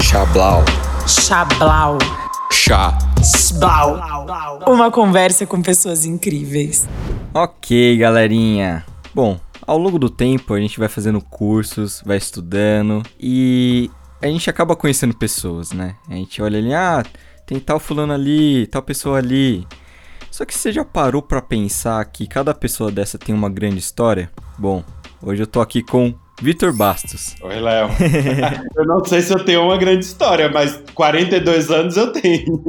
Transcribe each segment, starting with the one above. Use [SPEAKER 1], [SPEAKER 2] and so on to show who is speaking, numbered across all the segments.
[SPEAKER 1] Chablau.
[SPEAKER 2] Chablau.
[SPEAKER 1] Chá.
[SPEAKER 2] Sblau. Uma conversa com pessoas incríveis.
[SPEAKER 3] Ok, galerinha. Bom, ao longo do tempo a gente vai fazendo cursos, vai estudando e a gente acaba conhecendo pessoas, né? A gente olha ali, ah, tem tal fulano ali, tal pessoa ali. Só que você já parou pra pensar que cada pessoa dessa tem uma grande história? Bom, hoje eu tô aqui com Vitor Bastos.
[SPEAKER 4] Oi, Léo. eu não sei se eu tenho uma grande história, mas 42 anos eu tenho.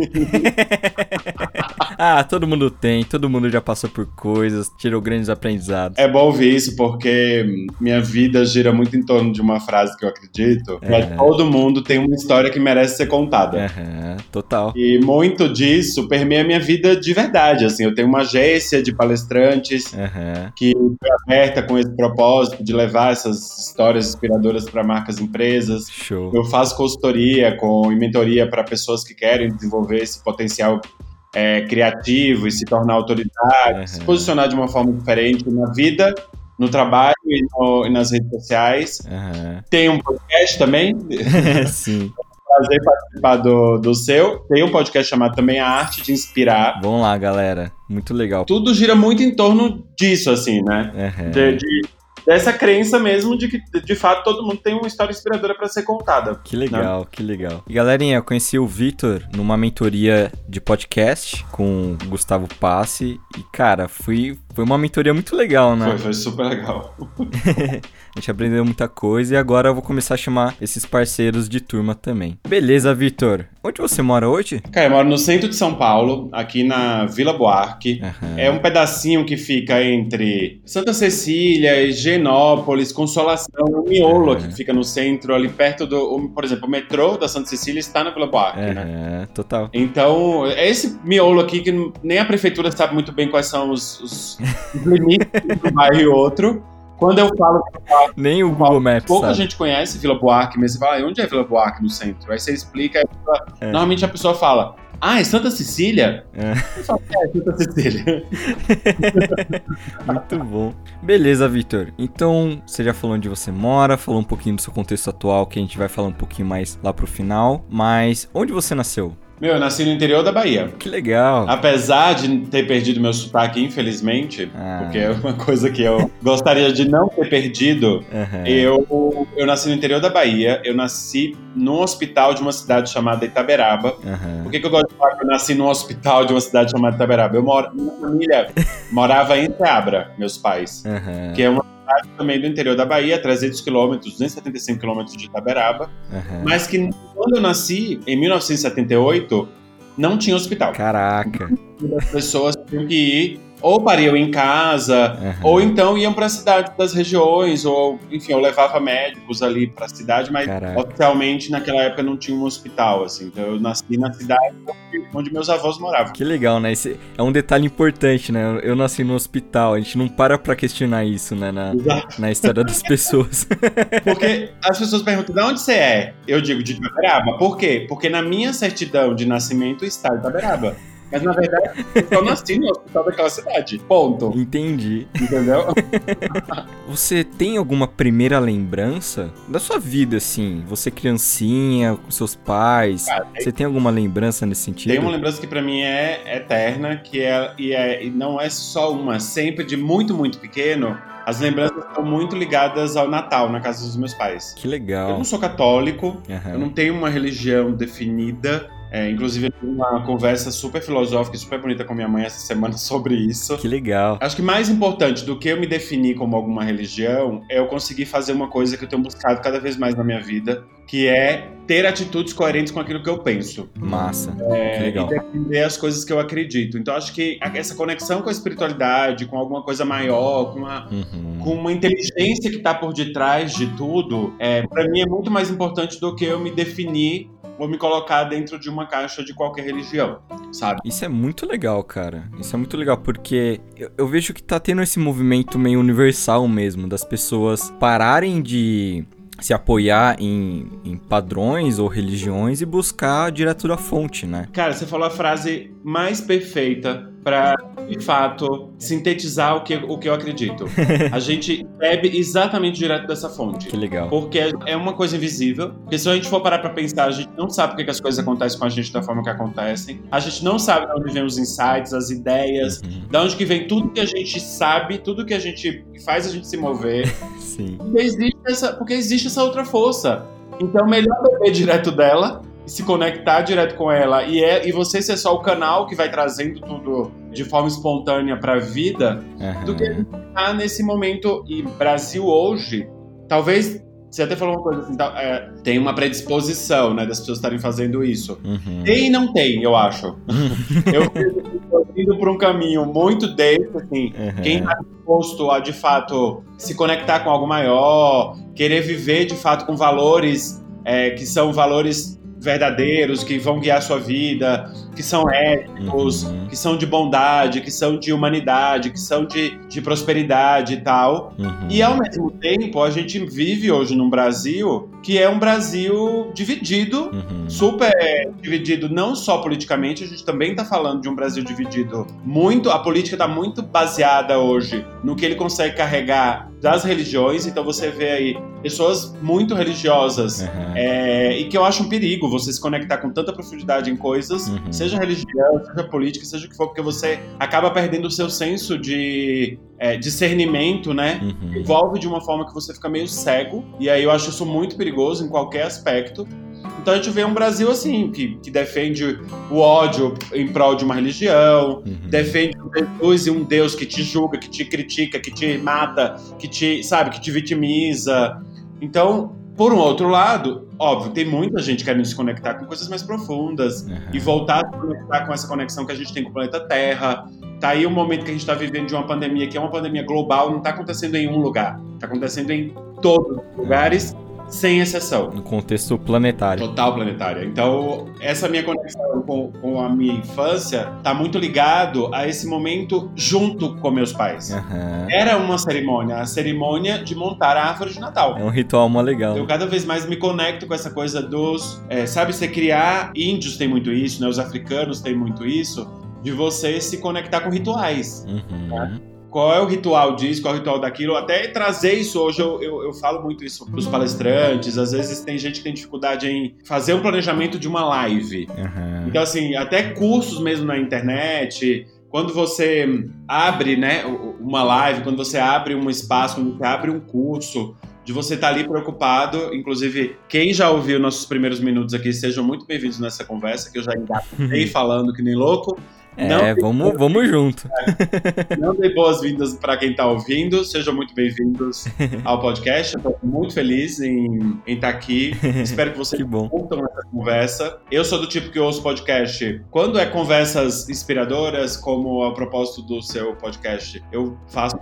[SPEAKER 3] ah, todo mundo tem, todo mundo já passou por coisas, tirou grandes aprendizados.
[SPEAKER 4] É bom ouvir isso, porque minha vida gira muito em torno de uma frase que eu acredito. É. Todo mundo tem uma história que merece ser contada.
[SPEAKER 3] Uhum, total.
[SPEAKER 4] E muito disso permeia a minha vida de verdade. Assim, eu tenho uma agência de palestrantes uhum. que foi aberta com esse propósito de levar essas histórias inspiradoras para marcas e empresas.
[SPEAKER 3] Show.
[SPEAKER 4] Eu faço consultoria com, e mentoria para pessoas que querem desenvolver esse potencial é, criativo e se tornar autoridade, uhum. se posicionar de uma forma diferente na vida, no trabalho e, no, e nas redes sociais. Uhum. Tem um podcast também.
[SPEAKER 3] Sim.
[SPEAKER 4] prazer participar do, do seu. Tem um podcast chamado também A Arte de Inspirar.
[SPEAKER 3] Vamos lá, galera. Muito legal.
[SPEAKER 4] Tudo gira muito em torno disso, assim, né? Uhum. De, de, dessa crença mesmo de que, de fato, todo mundo tem uma história inspiradora para ser contada.
[SPEAKER 3] Que legal, né? que legal. E galerinha, eu conheci o Vitor numa mentoria de podcast com o Gustavo Passe e, cara, fui, foi uma mentoria muito legal, né?
[SPEAKER 4] Foi, foi super legal.
[SPEAKER 3] a gente aprendeu muita coisa e agora eu vou começar a chamar esses parceiros de turma também. Beleza, Vitor. Onde você mora hoje?
[SPEAKER 4] Cara, eu moro no centro de São Paulo, aqui na Vila Buarque. Uhum. É um pedacinho que fica entre Santa Cecília Genópolis, Consolação, um miolo uhum. que fica no centro, ali perto do. Por exemplo, o metrô da Santa Cecília está na Vila Buarque, uhum. né?
[SPEAKER 3] Total.
[SPEAKER 4] Então, é esse miolo aqui que nem a prefeitura sabe muito bem quais são os, os limites de um bairro e outro. Quando eu falo.
[SPEAKER 3] Nem o Google Maps.
[SPEAKER 4] Pouca
[SPEAKER 3] sabe.
[SPEAKER 4] gente conhece Vila Buarque, mas você fala, onde é Vila Buarque no centro? Aí você explica, aí é. normalmente a pessoa fala. Ah, é Santa Cecília? É. Falo, é, Santa Cecília.
[SPEAKER 3] Muito bom. Beleza, Vitor. Então, você já falou onde você mora, falou um pouquinho do seu contexto atual, que a gente vai falar um pouquinho mais lá pro final. Mas onde você nasceu?
[SPEAKER 4] Meu, eu nasci no interior da Bahia.
[SPEAKER 3] Que legal.
[SPEAKER 4] Apesar de ter perdido meu sotaque, infelizmente, ah. porque é uma coisa que eu gostaria de não ter perdido, uhum. eu, eu nasci no interior da Bahia. Eu nasci num hospital de uma cidade chamada Itaberaba. Uhum. Por que, que eu gosto de falar que eu nasci num hospital de uma cidade chamada Itaberaba? Eu moro, minha família morava em Seabra, meus pais, uhum. que é uma também do interior da Bahia, 300 quilômetros, 275 quilômetros de Itaberaba, uhum. mas que quando eu nasci, em 1978, não tinha hospital.
[SPEAKER 3] Caraca.
[SPEAKER 4] As pessoas tinham que ir ou pariam em casa, uhum. ou então iam para a cidade das regiões, ou enfim, eu levava médicos ali para a cidade, mas Caraca. oficialmente naquela época não tinha um hospital, assim. Então eu nasci na cidade onde meus avós moravam.
[SPEAKER 3] Que legal, né? Esse é um detalhe importante, né? Eu nasci no hospital, a gente não para para questionar isso, né, na, na história das pessoas.
[SPEAKER 4] Porque as pessoas perguntam: "De onde você é?" Eu digo de Itaberaba. Por quê? Porque na minha certidão de nascimento está Itaberaba. Mas na verdade, eu nasci no hospital daquela cidade. Ponto.
[SPEAKER 3] Entendi.
[SPEAKER 4] Entendeu?
[SPEAKER 3] Você tem alguma primeira lembrança da sua vida, assim? Você criancinha, com seus pais? Cara, tem... Você tem alguma lembrança nesse sentido?
[SPEAKER 4] Tem uma lembrança que para mim é eterna, que é e, é e não é só uma, sempre de muito, muito pequeno. As lembranças estão muito ligadas ao Natal na casa dos meus pais.
[SPEAKER 3] Que legal.
[SPEAKER 4] Eu não sou católico, uhum. eu não tenho uma religião definida. É, inclusive, eu tive uma conversa super filosófica e super bonita com minha mãe essa semana sobre isso.
[SPEAKER 3] Que legal.
[SPEAKER 4] Acho que mais importante do que eu me definir como alguma religião é eu conseguir fazer uma coisa que eu tenho buscado cada vez mais na minha vida, que é ter atitudes coerentes com aquilo que eu penso.
[SPEAKER 3] Massa. É, que legal.
[SPEAKER 4] E defender as coisas que eu acredito. Então, acho que essa conexão com a espiritualidade, com alguma coisa maior, com uma, uhum. com uma inteligência que está por detrás de tudo, é, para mim é muito mais importante do que eu me definir vou me colocar dentro de uma caixa de qualquer religião, sabe?
[SPEAKER 3] Isso é muito legal, cara. Isso é muito legal, porque eu, eu vejo que tá tendo esse movimento meio universal mesmo, das pessoas pararem de se apoiar em, em, padrões ou religiões e buscar direto da fonte, né?
[SPEAKER 4] Cara, você falou a frase mais perfeita para de fato sintetizar o que, o que eu acredito. A gente bebe exatamente direto dessa fonte.
[SPEAKER 3] Que legal.
[SPEAKER 4] Porque é uma coisa invisível. Porque se a gente for parar para pensar, a gente não sabe porque que as coisas acontecem com a gente da forma que acontecem. A gente não sabe de onde vem os insights, as ideias, uhum. de onde que vem tudo que a gente sabe, tudo que a gente faz a gente se mover.
[SPEAKER 3] Sim.
[SPEAKER 4] Porque existe essa, porque existe essa outra força. Então, melhor beber direto dela se conectar direto com ela e, é, e você ser só o canal que vai trazendo tudo de forma espontânea para a vida, uhum. do que estar nesse momento. E Brasil hoje, talvez. Você até falou uma coisa assim, tá, é, tem uma predisposição, né, das pessoas estarem fazendo isso. Uhum. Tem e não tem, eu acho. eu indo por um caminho muito desse, assim, uhum. quem está disposto a, de fato, se conectar com algo maior, querer viver, de fato, com valores é, que são valores verdadeiros, que vão guiar a sua vida, que são éticos, uhum. que são de bondade, que são de humanidade, que são de, de prosperidade e tal. Uhum. E ao mesmo tempo, a gente vive hoje num Brasil que é um Brasil dividido, uhum. super dividido, não só politicamente, a gente também está falando de um Brasil dividido muito. A política está muito baseada hoje no que ele consegue carregar das religiões, então você vê aí pessoas muito religiosas uhum. é, e que eu acho um perigo você se conectar com tanta profundidade em coisas, uhum. seja religião, seja política, seja o que for, porque você acaba perdendo o seu senso de é, discernimento, né? Uhum. Envolve de uma forma que você fica meio cego, e aí eu acho isso muito perigoso em qualquer aspecto. Então a gente vê um Brasil assim, que, que defende o ódio em prol de uma religião, uhum. defende Jesus e um Deus que te julga, que te critica, que te mata, que te, sabe, que te vitimiza. Então, por um outro lado, óbvio, tem muita gente querendo se conectar com coisas mais profundas uhum. e voltar a se conectar com essa conexão que a gente tem com o planeta Terra. Tá aí o momento que a gente está vivendo de uma pandemia que é uma pandemia global, não está acontecendo em um lugar, está acontecendo em todos os lugares sem exceção.
[SPEAKER 3] No contexto planetário.
[SPEAKER 4] Total planetário. Então, essa minha conexão com, com a minha infância tá muito ligado a esse momento junto com meus pais. Uhum. Era uma cerimônia, a cerimônia de montar a árvore de Natal.
[SPEAKER 3] É um ritual mó legal.
[SPEAKER 4] Eu cada vez mais me conecto com essa coisa dos, é, sabe, você criar, índios tem muito isso, né? Os africanos têm muito isso, de você se conectar com rituais. Uhum. Né? Qual é o ritual disso, qual é o ritual daquilo, até trazer isso hoje, eu, eu, eu falo muito isso para os palestrantes, às vezes tem gente que tem dificuldade em fazer um planejamento de uma live. Uhum. Então, assim, até cursos mesmo na internet, quando você abre né, uma live, quando você abre um espaço, quando você abre um curso, de você estar tá ali preocupado. Inclusive, quem já ouviu nossos primeiros minutos aqui, sejam muito bem-vindos nessa conversa, que eu já engatei falando que nem louco.
[SPEAKER 3] É, vamos, vamos junto.
[SPEAKER 4] Não dei boas-vindas para quem está ouvindo. Sejam muito bem-vindos ao podcast. Estou muito feliz em estar tá aqui. Espero que vocês
[SPEAKER 3] que
[SPEAKER 4] curtam essa conversa. Eu sou do tipo que ouço podcast quando é conversas inspiradoras, como a propósito do seu podcast. Eu faço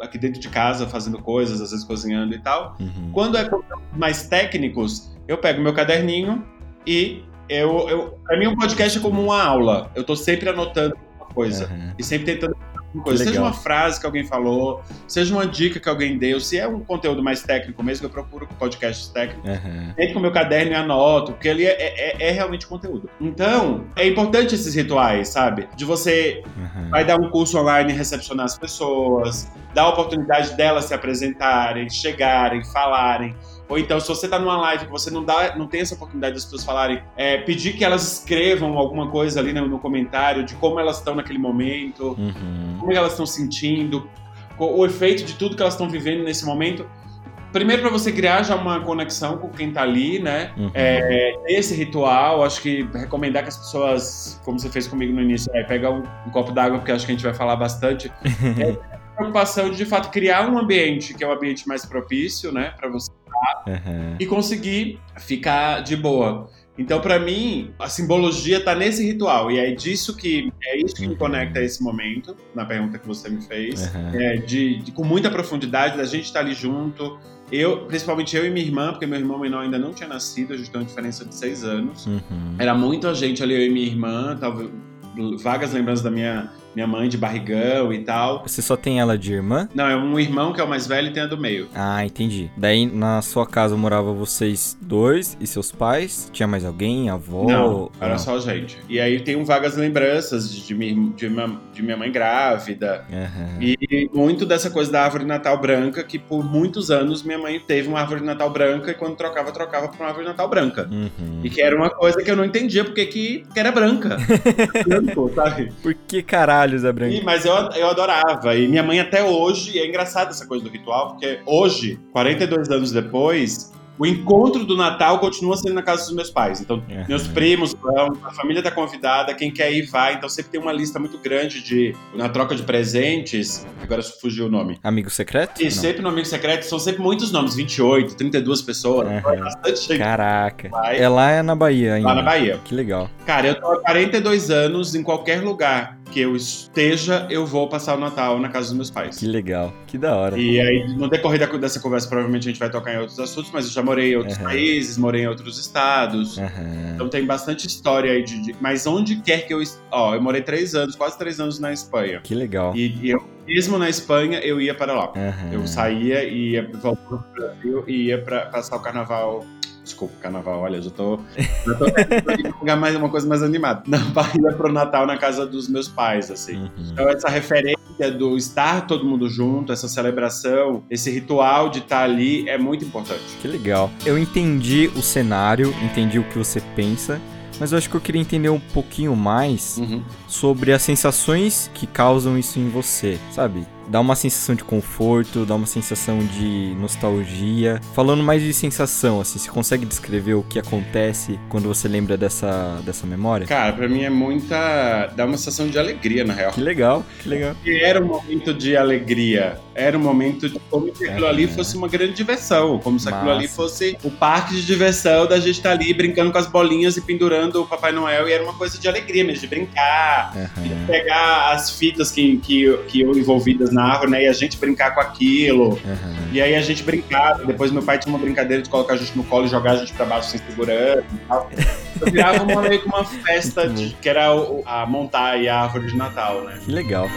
[SPEAKER 4] aqui dentro de casa, fazendo coisas, às vezes cozinhando e tal. Uhum. Quando é mais técnicos, eu pego meu caderninho e eu, eu, pra mim, um podcast é como uma aula. Eu tô sempre anotando uma coisa. Uhum. E sempre tentando uma coisa. Seja uma frase que alguém falou, seja uma dica que alguém deu. Se é um conteúdo mais técnico mesmo, eu procuro podcasts técnicos. Uhum. Entro com o meu caderno e anoto, porque ali é, é, é, realmente conteúdo. Então, é importante esses rituais, sabe? De você uhum. vai dar um curso online e recepcionar as pessoas, dar a oportunidade delas se apresentarem, chegarem, falarem. Ou então, se você está numa live que você não, dá, não tem essa oportunidade das pessoas falarem, é, pedir que elas escrevam alguma coisa ali no, no comentário de como elas estão naquele momento, uhum. como elas estão sentindo, o efeito de tudo que elas estão vivendo nesse momento. Primeiro, para você criar já uma conexão com quem está ali, né? Uhum. É, esse ritual, acho que recomendar que as pessoas, como você fez comigo no início, é, pegar um, um copo d'água, porque acho que a gente vai falar bastante. é, a preocupação de, de fato, criar um ambiente que é um ambiente mais propício, né? Para você uhum. e conseguir ficar de boa. Então, para mim, a simbologia está nesse ritual. E é disso que é isso que me conecta a esse momento, na pergunta que você me fez. Uhum. É, de, de, com muita profundidade, da gente estar tá ali junto. Eu, principalmente eu e minha irmã, porque meu irmão menor ainda não tinha nascido, a gente tem uma diferença de seis anos. Uhum. Era muita gente ali, eu e minha irmã, talvez vagas lembranças da minha minha mãe de barrigão e tal.
[SPEAKER 3] Você só tem ela de irmã?
[SPEAKER 4] Não, é um irmão que é o mais velho e tem a do meio.
[SPEAKER 3] Ah, entendi. Daí na sua casa morava vocês dois e seus pais? Tinha mais alguém? Avó?
[SPEAKER 4] Não, era não? só gente. E aí tem vagas lembranças de, de, de, minha, de minha mãe grávida. Uhum. E muito dessa coisa da árvore Natal branca, que por muitos anos minha mãe teve uma árvore Natal branca e quando trocava, trocava pra uma árvore Natal branca. Uhum. E que era uma coisa que eu não entendia porque que, que era branca.
[SPEAKER 3] Branco, sabe? Por que caralhos é branca?
[SPEAKER 4] E, mas eu, eu adorava. E minha mãe até hoje, é engraçado essa coisa do ritual, porque hoje, 42 anos depois, o encontro do Natal continua sendo na casa dos meus pais. Então, uhum. meus primos vão, a família está convidada, quem quer ir vai. Então, sempre tem uma lista muito grande de. Na troca de presentes. Agora fugiu o nome.
[SPEAKER 3] Amigo secreto?
[SPEAKER 4] E Não. sempre no Amigo Secreto são sempre muitos nomes 28, 32 pessoas. Uhum.
[SPEAKER 3] É bastante gente. Caraca. Vai. É lá é na Bahia ainda.
[SPEAKER 4] Lá na Bahia.
[SPEAKER 3] Que legal.
[SPEAKER 4] Cara, eu tô há 42 anos em qualquer lugar que eu esteja, eu vou passar o Natal na casa dos meus pais.
[SPEAKER 3] Que legal, que da hora.
[SPEAKER 4] E aí, no decorrer dessa conversa, provavelmente a gente vai tocar em outros assuntos, mas eu já morei em outros uhum. países, morei em outros estados. Uhum. Então tem bastante história aí de, de, Mas onde quer que eu. Ó, eu morei três anos, quase três anos na Espanha.
[SPEAKER 3] Que legal.
[SPEAKER 4] E, e eu, mesmo na Espanha, eu ia para lá. Uhum. Eu saía e ia voltar pro Brasil e ia para passar o carnaval Desculpa, carnaval, olha, eu já tô. Já tô jogar mais uma coisa mais animada. Na Bahia pro Natal na casa dos meus pais, assim. Uhum. Então, essa referência do estar todo mundo junto, essa celebração, esse ritual de estar ali é muito importante.
[SPEAKER 3] Que legal. Eu entendi o cenário, entendi o que você pensa mas eu acho que eu queria entender um pouquinho mais uhum. Sobre as sensações que causam isso em você, sabe? dá uma sensação de conforto, dá uma sensação de nostalgia. Falando mais de sensação, assim, você consegue descrever o que acontece quando você lembra dessa, dessa memória?
[SPEAKER 4] Cara, pra mim é muita. dá uma sensação de alegria, na real.
[SPEAKER 3] Que legal, que legal.
[SPEAKER 4] E era um momento de alegria. Era um momento de como se aquilo é, ali fosse uma grande diversão. Como se Massa. aquilo ali fosse o parque de diversão da gente estar tá ali brincando com as bolinhas e pendurando o Papai Noel. E era uma coisa de alegria mesmo, de brincar, uhum. de pegar as fitas que, que, que eu envolvidas na árvore, né? E a gente brincar com aquilo. Uhum. E aí a gente brincava. Depois meu pai tinha uma brincadeira de colocar a gente no colo e jogar a gente pra baixo sem segurança e tal. Eu virava uma, meio que uma festa de, que era a montar a árvore de Natal, né?
[SPEAKER 3] Que legal.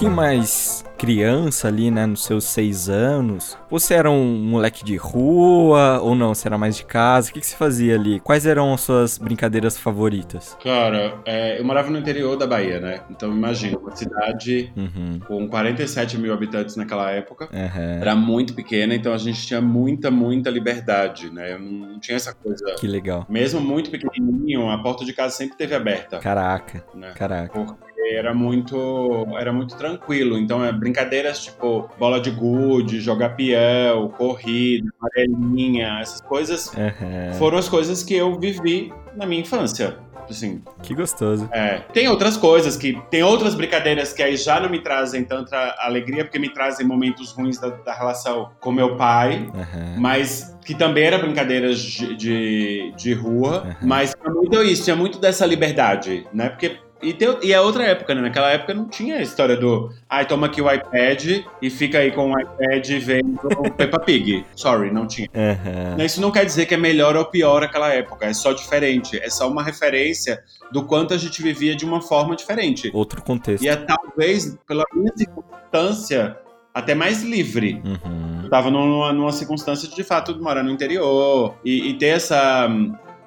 [SPEAKER 3] Pouquinho mais criança ali, né, nos seus seis anos, você era um moleque de rua ou não? Você era mais de casa? O que, que você fazia ali? Quais eram as suas brincadeiras favoritas?
[SPEAKER 4] Cara, é, eu morava no interior da Bahia, né? Então imagina, uma cidade uhum. com 47 mil habitantes naquela época. Uhum. Era muito pequena, então a gente tinha muita, muita liberdade, né? Eu não, tinha essa coisa.
[SPEAKER 3] Que legal.
[SPEAKER 4] Mesmo muito pequenininho, a porta de casa sempre teve aberta.
[SPEAKER 3] Caraca. Né? Caraca.
[SPEAKER 4] Porque era muito era muito tranquilo. Então, é brincadeiras tipo bola de gude, jogar peão, corrida, amarelinha, essas coisas uhum. foram as coisas que eu vivi na minha infância. Assim,
[SPEAKER 3] que gostoso.
[SPEAKER 4] É. Tem outras coisas que. Tem outras brincadeiras que aí já não me trazem tanta alegria, porque me trazem momentos ruins da, da relação com meu pai, uhum. mas que também eram brincadeiras de, de, de rua, uhum. mas tinha muito isso, tinha muito dessa liberdade, né? Porque e, tem, e é outra época, né? Naquela época não tinha a história do ai, ah, toma aqui o iPad e fica aí com o iPad vendo Peppa Pig. Sorry, não tinha. Uhum. Isso não quer dizer que é melhor ou pior aquela época, é só diferente. É só uma referência do quanto a gente vivia de uma forma diferente.
[SPEAKER 3] Outro contexto.
[SPEAKER 4] E é talvez, pela minha circunstância, até mais livre. Uhum. Eu tava numa, numa circunstância de, de fato, morar no interior e, e ter essa,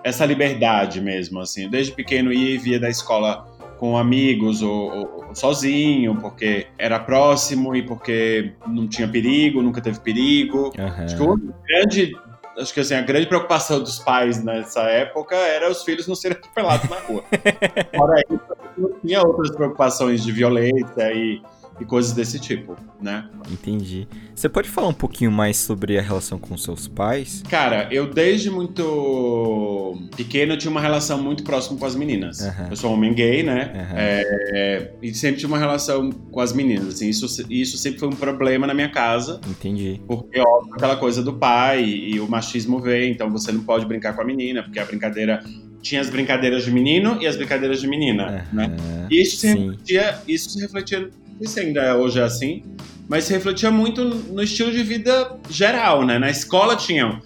[SPEAKER 4] essa liberdade mesmo, assim. Desde pequeno ia e via da escola com amigos ou, ou, sozinho, porque era próximo e porque não tinha perigo, nunca teve perigo. Uhum. Acho que o grande acho que assim, a grande preocupação dos pais nessa época era os filhos não serem atropelados na rua. Fora isso, não tinha outras preocupações de violência e e coisas desse tipo, né?
[SPEAKER 3] Entendi. Você pode falar um pouquinho mais sobre a relação com seus pais?
[SPEAKER 4] Cara, eu desde muito pequeno tinha uma relação muito próxima com as meninas. Uhum. Eu sou um homem gay, né? Uhum. É, e sempre tinha uma relação com as meninas. Assim, isso, isso sempre foi um problema na minha casa.
[SPEAKER 3] Entendi.
[SPEAKER 4] Porque, óbvio, aquela coisa do pai e, e o machismo vem, então você não pode brincar com a menina, porque a brincadeira tinha as brincadeiras de menino e as brincadeiras de menina, né? E isso se, refletia, isso se refletia sei se ainda hoje é assim, mas refletia muito no estilo de vida geral, né? Na escola tinham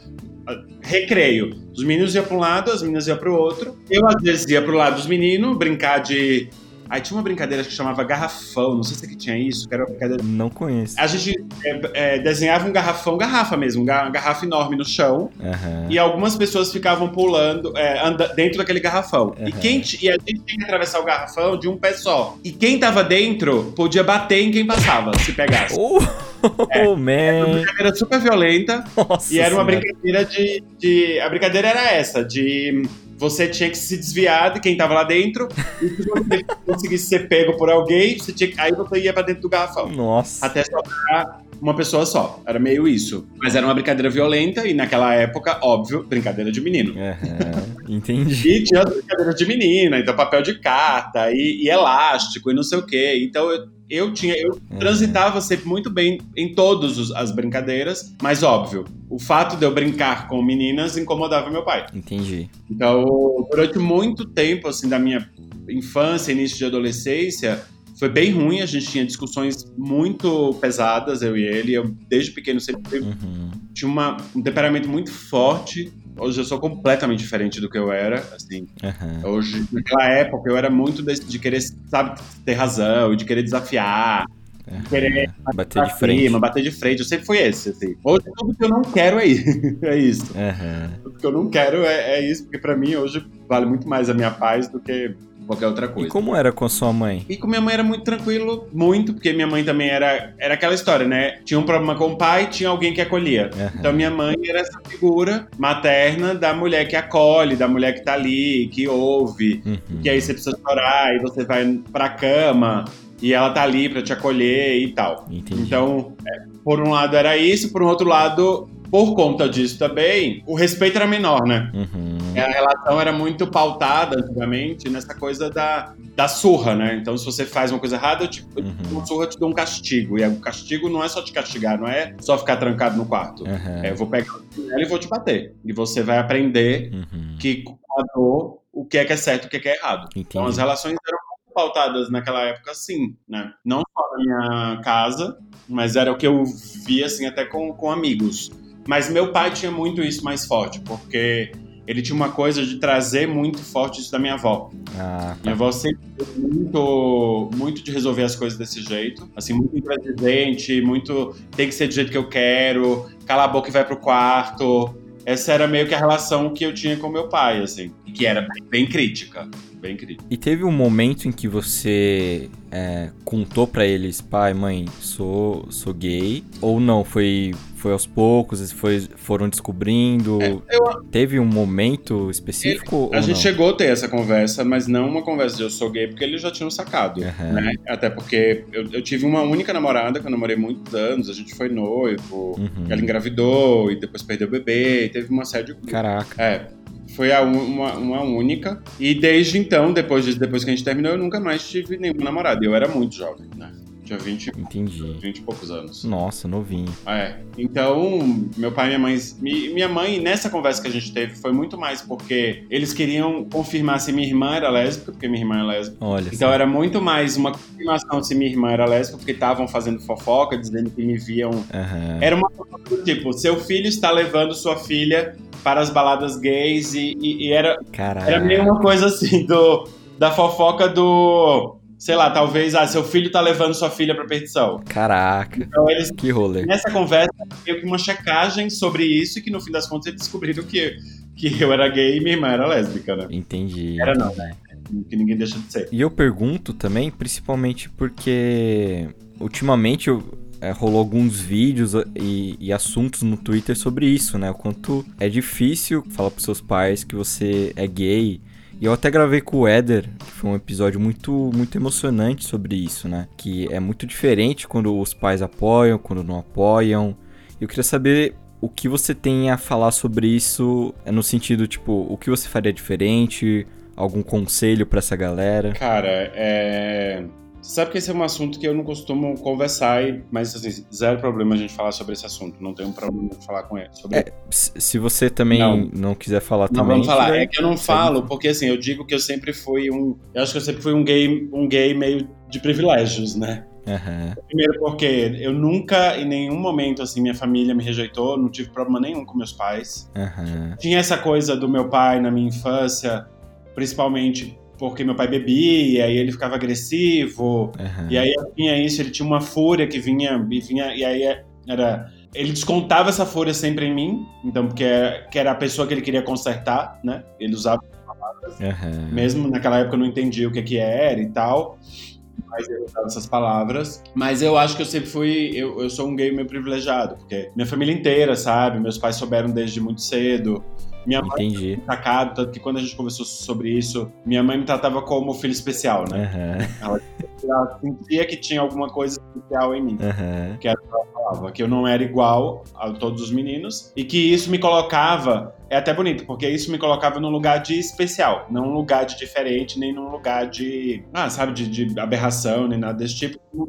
[SPEAKER 4] ah, recreio. Os meninos iam para um lado, as meninas iam para o outro. Eu, às vezes, ia para o lado dos meninos, brincar de Aí tinha uma brincadeira que chamava garrafão, não sei se aqui tinha isso, que era uma brincadeira.
[SPEAKER 3] Não conheço.
[SPEAKER 4] A gente é, é, desenhava um garrafão, garrafa mesmo, uma garrafa enorme no chão. Uhum. E algumas pessoas ficavam pulando é, anda, dentro daquele garrafão. Uhum. E, quem e a gente tinha que atravessar o garrafão de um pé só. E quem tava dentro podia bater em quem passava, se pegasse.
[SPEAKER 3] Oh, é, man. Era
[SPEAKER 4] uma brincadeira super violenta. Nossa e era uma senhora. brincadeira de, de. A brincadeira era essa, de você tinha que se desviar de quem estava lá dentro. E se você conseguisse ser pego por alguém, você tinha que... aí você ia para dentro do garrafão.
[SPEAKER 3] Nossa.
[SPEAKER 4] Até sobrar uma pessoa só. Era meio isso. Mas era uma brincadeira violenta e naquela época, óbvio, brincadeira de menino.
[SPEAKER 3] Uhum, entendi.
[SPEAKER 4] e tinha as brincadeiras de menina, então papel de carta e, e elástico e não sei o quê. Então eu, eu tinha, eu transitava sempre muito bem em todas as brincadeiras, mas óbvio, o fato de eu brincar com meninas incomodava meu pai.
[SPEAKER 3] Entendi.
[SPEAKER 4] Então, durante muito tempo, assim, da minha infância, início de adolescência, foi bem ruim, a gente tinha discussões muito pesadas, eu e ele. Eu, desde pequeno, sempre uhum. tinha uma, um temperamento muito forte. Hoje eu sou completamente diferente do que eu era, assim. Uhum. Hoje, naquela época, eu era muito de, de querer, sabe, ter razão, de querer desafiar.
[SPEAKER 3] Uhum. Querer bater de frente. Cima,
[SPEAKER 4] bater de frente. Eu sempre fui esse, assim. Hoje tudo que eu não quero é isso. é isso.
[SPEAKER 3] Uhum.
[SPEAKER 4] Tudo que eu não quero é, é isso, porque para mim hoje vale muito mais a minha paz do que qualquer outra coisa.
[SPEAKER 3] E como era com a sua mãe?
[SPEAKER 4] E com minha mãe era muito tranquilo, muito, porque minha mãe também era, era aquela história, né? Tinha um problema com o pai, tinha alguém que acolhia. Uhum. Então minha mãe era essa figura materna da mulher que acolhe, da mulher que tá ali, que ouve, uhum. que aí você precisa chorar, e você vai pra cama, e ela tá ali para te acolher e tal.
[SPEAKER 3] Entendi.
[SPEAKER 4] Então, é, por um lado era isso, por um outro lado, por conta disso também, o respeito era menor, né?
[SPEAKER 3] Uhum.
[SPEAKER 4] A relação era muito pautada antigamente nessa coisa da, da surra, né? Então, se você faz uma coisa errada, eu te, uhum. uma surra eu te dou um castigo. E o castigo não é só te castigar, não é só ficar trancado no quarto.
[SPEAKER 3] Uhum.
[SPEAKER 4] É, eu vou pegar o chinelo e vou te bater. E você vai aprender
[SPEAKER 3] uhum.
[SPEAKER 4] que com a dor, o que é que é certo e o que é que é errado.
[SPEAKER 3] Entendi.
[SPEAKER 4] Então, as relações eram pautadas naquela época, sim, né? Não só na minha casa, mas era o que eu via, assim, até com, com amigos. Mas meu pai tinha muito isso mais forte, porque ele tinha uma coisa de trazer muito forte isso da minha avó.
[SPEAKER 3] Ah, tá.
[SPEAKER 4] Minha avó sempre muito, muito de resolver as coisas desse jeito. Assim, muito intransigente, muito tem que ser do jeito que eu quero, cala a boca e vai pro quarto. Essa era meio que a relação que eu tinha com meu pai, assim, que era bem, bem crítica bem incrível.
[SPEAKER 3] E teve um momento em que você é, contou para eles, pai, mãe, sou, sou gay? Ou não? Foi, foi aos poucos, foi, foram descobrindo? É, eu, teve um momento específico?
[SPEAKER 4] a gente não? chegou a ter essa conversa, mas não uma conversa de eu sou gay, porque eles já tinham sacado. Uhum. Né? Até porque eu, eu, tive uma única namorada que eu namorei muitos anos, a gente foi noivo, uhum. ela engravidou e depois perdeu o bebê, e teve uma série de.
[SPEAKER 3] Caraca.
[SPEAKER 4] É. Foi a uma, uma única. E desde então, depois, de, depois que a gente terminou, eu nunca mais tive nenhuma namorada. Eu era muito jovem, né? Tinha 20,
[SPEAKER 3] Entendi.
[SPEAKER 4] 20 e poucos anos.
[SPEAKER 3] Nossa, novinho.
[SPEAKER 4] É. Então, meu pai e minha mãe. Minha mãe, nessa conversa que a gente teve, foi muito mais porque eles queriam confirmar se minha irmã era lésbica, porque minha irmã é lésbica.
[SPEAKER 3] Olha.
[SPEAKER 4] Então era muito mais uma confirmação se minha irmã era lésbica, porque estavam fazendo fofoca, dizendo que me viam.
[SPEAKER 3] Uhum.
[SPEAKER 4] Era uma coisa do tipo: seu filho está levando sua filha para as baladas gays e, e, e era.
[SPEAKER 3] Caraca.
[SPEAKER 4] Era meio uma coisa assim do. Da fofoca do sei lá, talvez, ah, seu filho tá levando sua filha pra perdição.
[SPEAKER 3] Caraca. Então eles, que rolê.
[SPEAKER 4] Nessa conversa, meio que uma checagem sobre isso e que no fim das contas eles descobriram que, que eu era gay e minha irmã era lésbica, né?
[SPEAKER 3] Entendi.
[SPEAKER 4] Era não, né? Que ninguém deixa de ser.
[SPEAKER 3] E eu pergunto também, principalmente porque ultimamente eu, é, rolou alguns vídeos e, e, assuntos no Twitter sobre isso, né? O quanto é difícil falar pros seus pais que você é gay e eu até gravei com o Éder, foi um episódio muito, muito emocionante sobre isso, né? Que é muito diferente quando os pais apoiam, quando não apoiam. Eu queria saber o que você tem a falar sobre isso, é no sentido, tipo, o que você faria diferente, algum conselho para essa galera?
[SPEAKER 4] Cara, é sabe que esse é um assunto que eu não costumo conversar, mas assim, zero problema a gente falar sobre esse assunto. Não tem um problema de falar com ele. Sobre...
[SPEAKER 3] É, se você também não, não quiser falar
[SPEAKER 4] não,
[SPEAKER 3] também.
[SPEAKER 4] Vamos falar. É que eu não falo, porque assim, eu digo que eu sempre fui um. Eu acho que eu sempre fui um gay, um gay meio de privilégios, né?
[SPEAKER 3] Uhum.
[SPEAKER 4] Primeiro porque eu nunca, em nenhum momento, assim, minha família me rejeitou, não tive problema nenhum com meus pais.
[SPEAKER 3] Uhum.
[SPEAKER 4] Tinha essa coisa do meu pai na minha infância, principalmente porque meu pai bebia e ele ficava agressivo.
[SPEAKER 3] Uhum.
[SPEAKER 4] E aí tinha isso, ele tinha uma fúria que vinha, e vinha e aí era ele descontava essa fúria sempre em mim, então porque era, que era a pessoa que ele queria consertar, né? Ele usava palavras,
[SPEAKER 3] uhum.
[SPEAKER 4] mesmo naquela época eu não entendia o que que era e tal mas eu usava essas palavras. Mas eu acho que eu sempre fui. Eu, eu sou um gay meio privilegiado, porque minha família inteira, sabe? Meus pais souberam desde muito cedo. Minha mãe
[SPEAKER 3] Entendi.
[SPEAKER 4] sacado, tanto que quando a gente conversou sobre isso, minha mãe me tratava como filho especial, né?
[SPEAKER 3] Uhum.
[SPEAKER 4] Ela, ela, sentia que tinha alguma coisa especial em mim.
[SPEAKER 3] Uhum.
[SPEAKER 4] Que era o que ela falava, que eu não era igual a todos os meninos. E que isso me colocava. É até bonito, porque isso me colocava num lugar de especial, não num lugar de diferente, nem num lugar de. Ah, sabe, de, de aberração, nem nada desse tipo.
[SPEAKER 3] Uhum.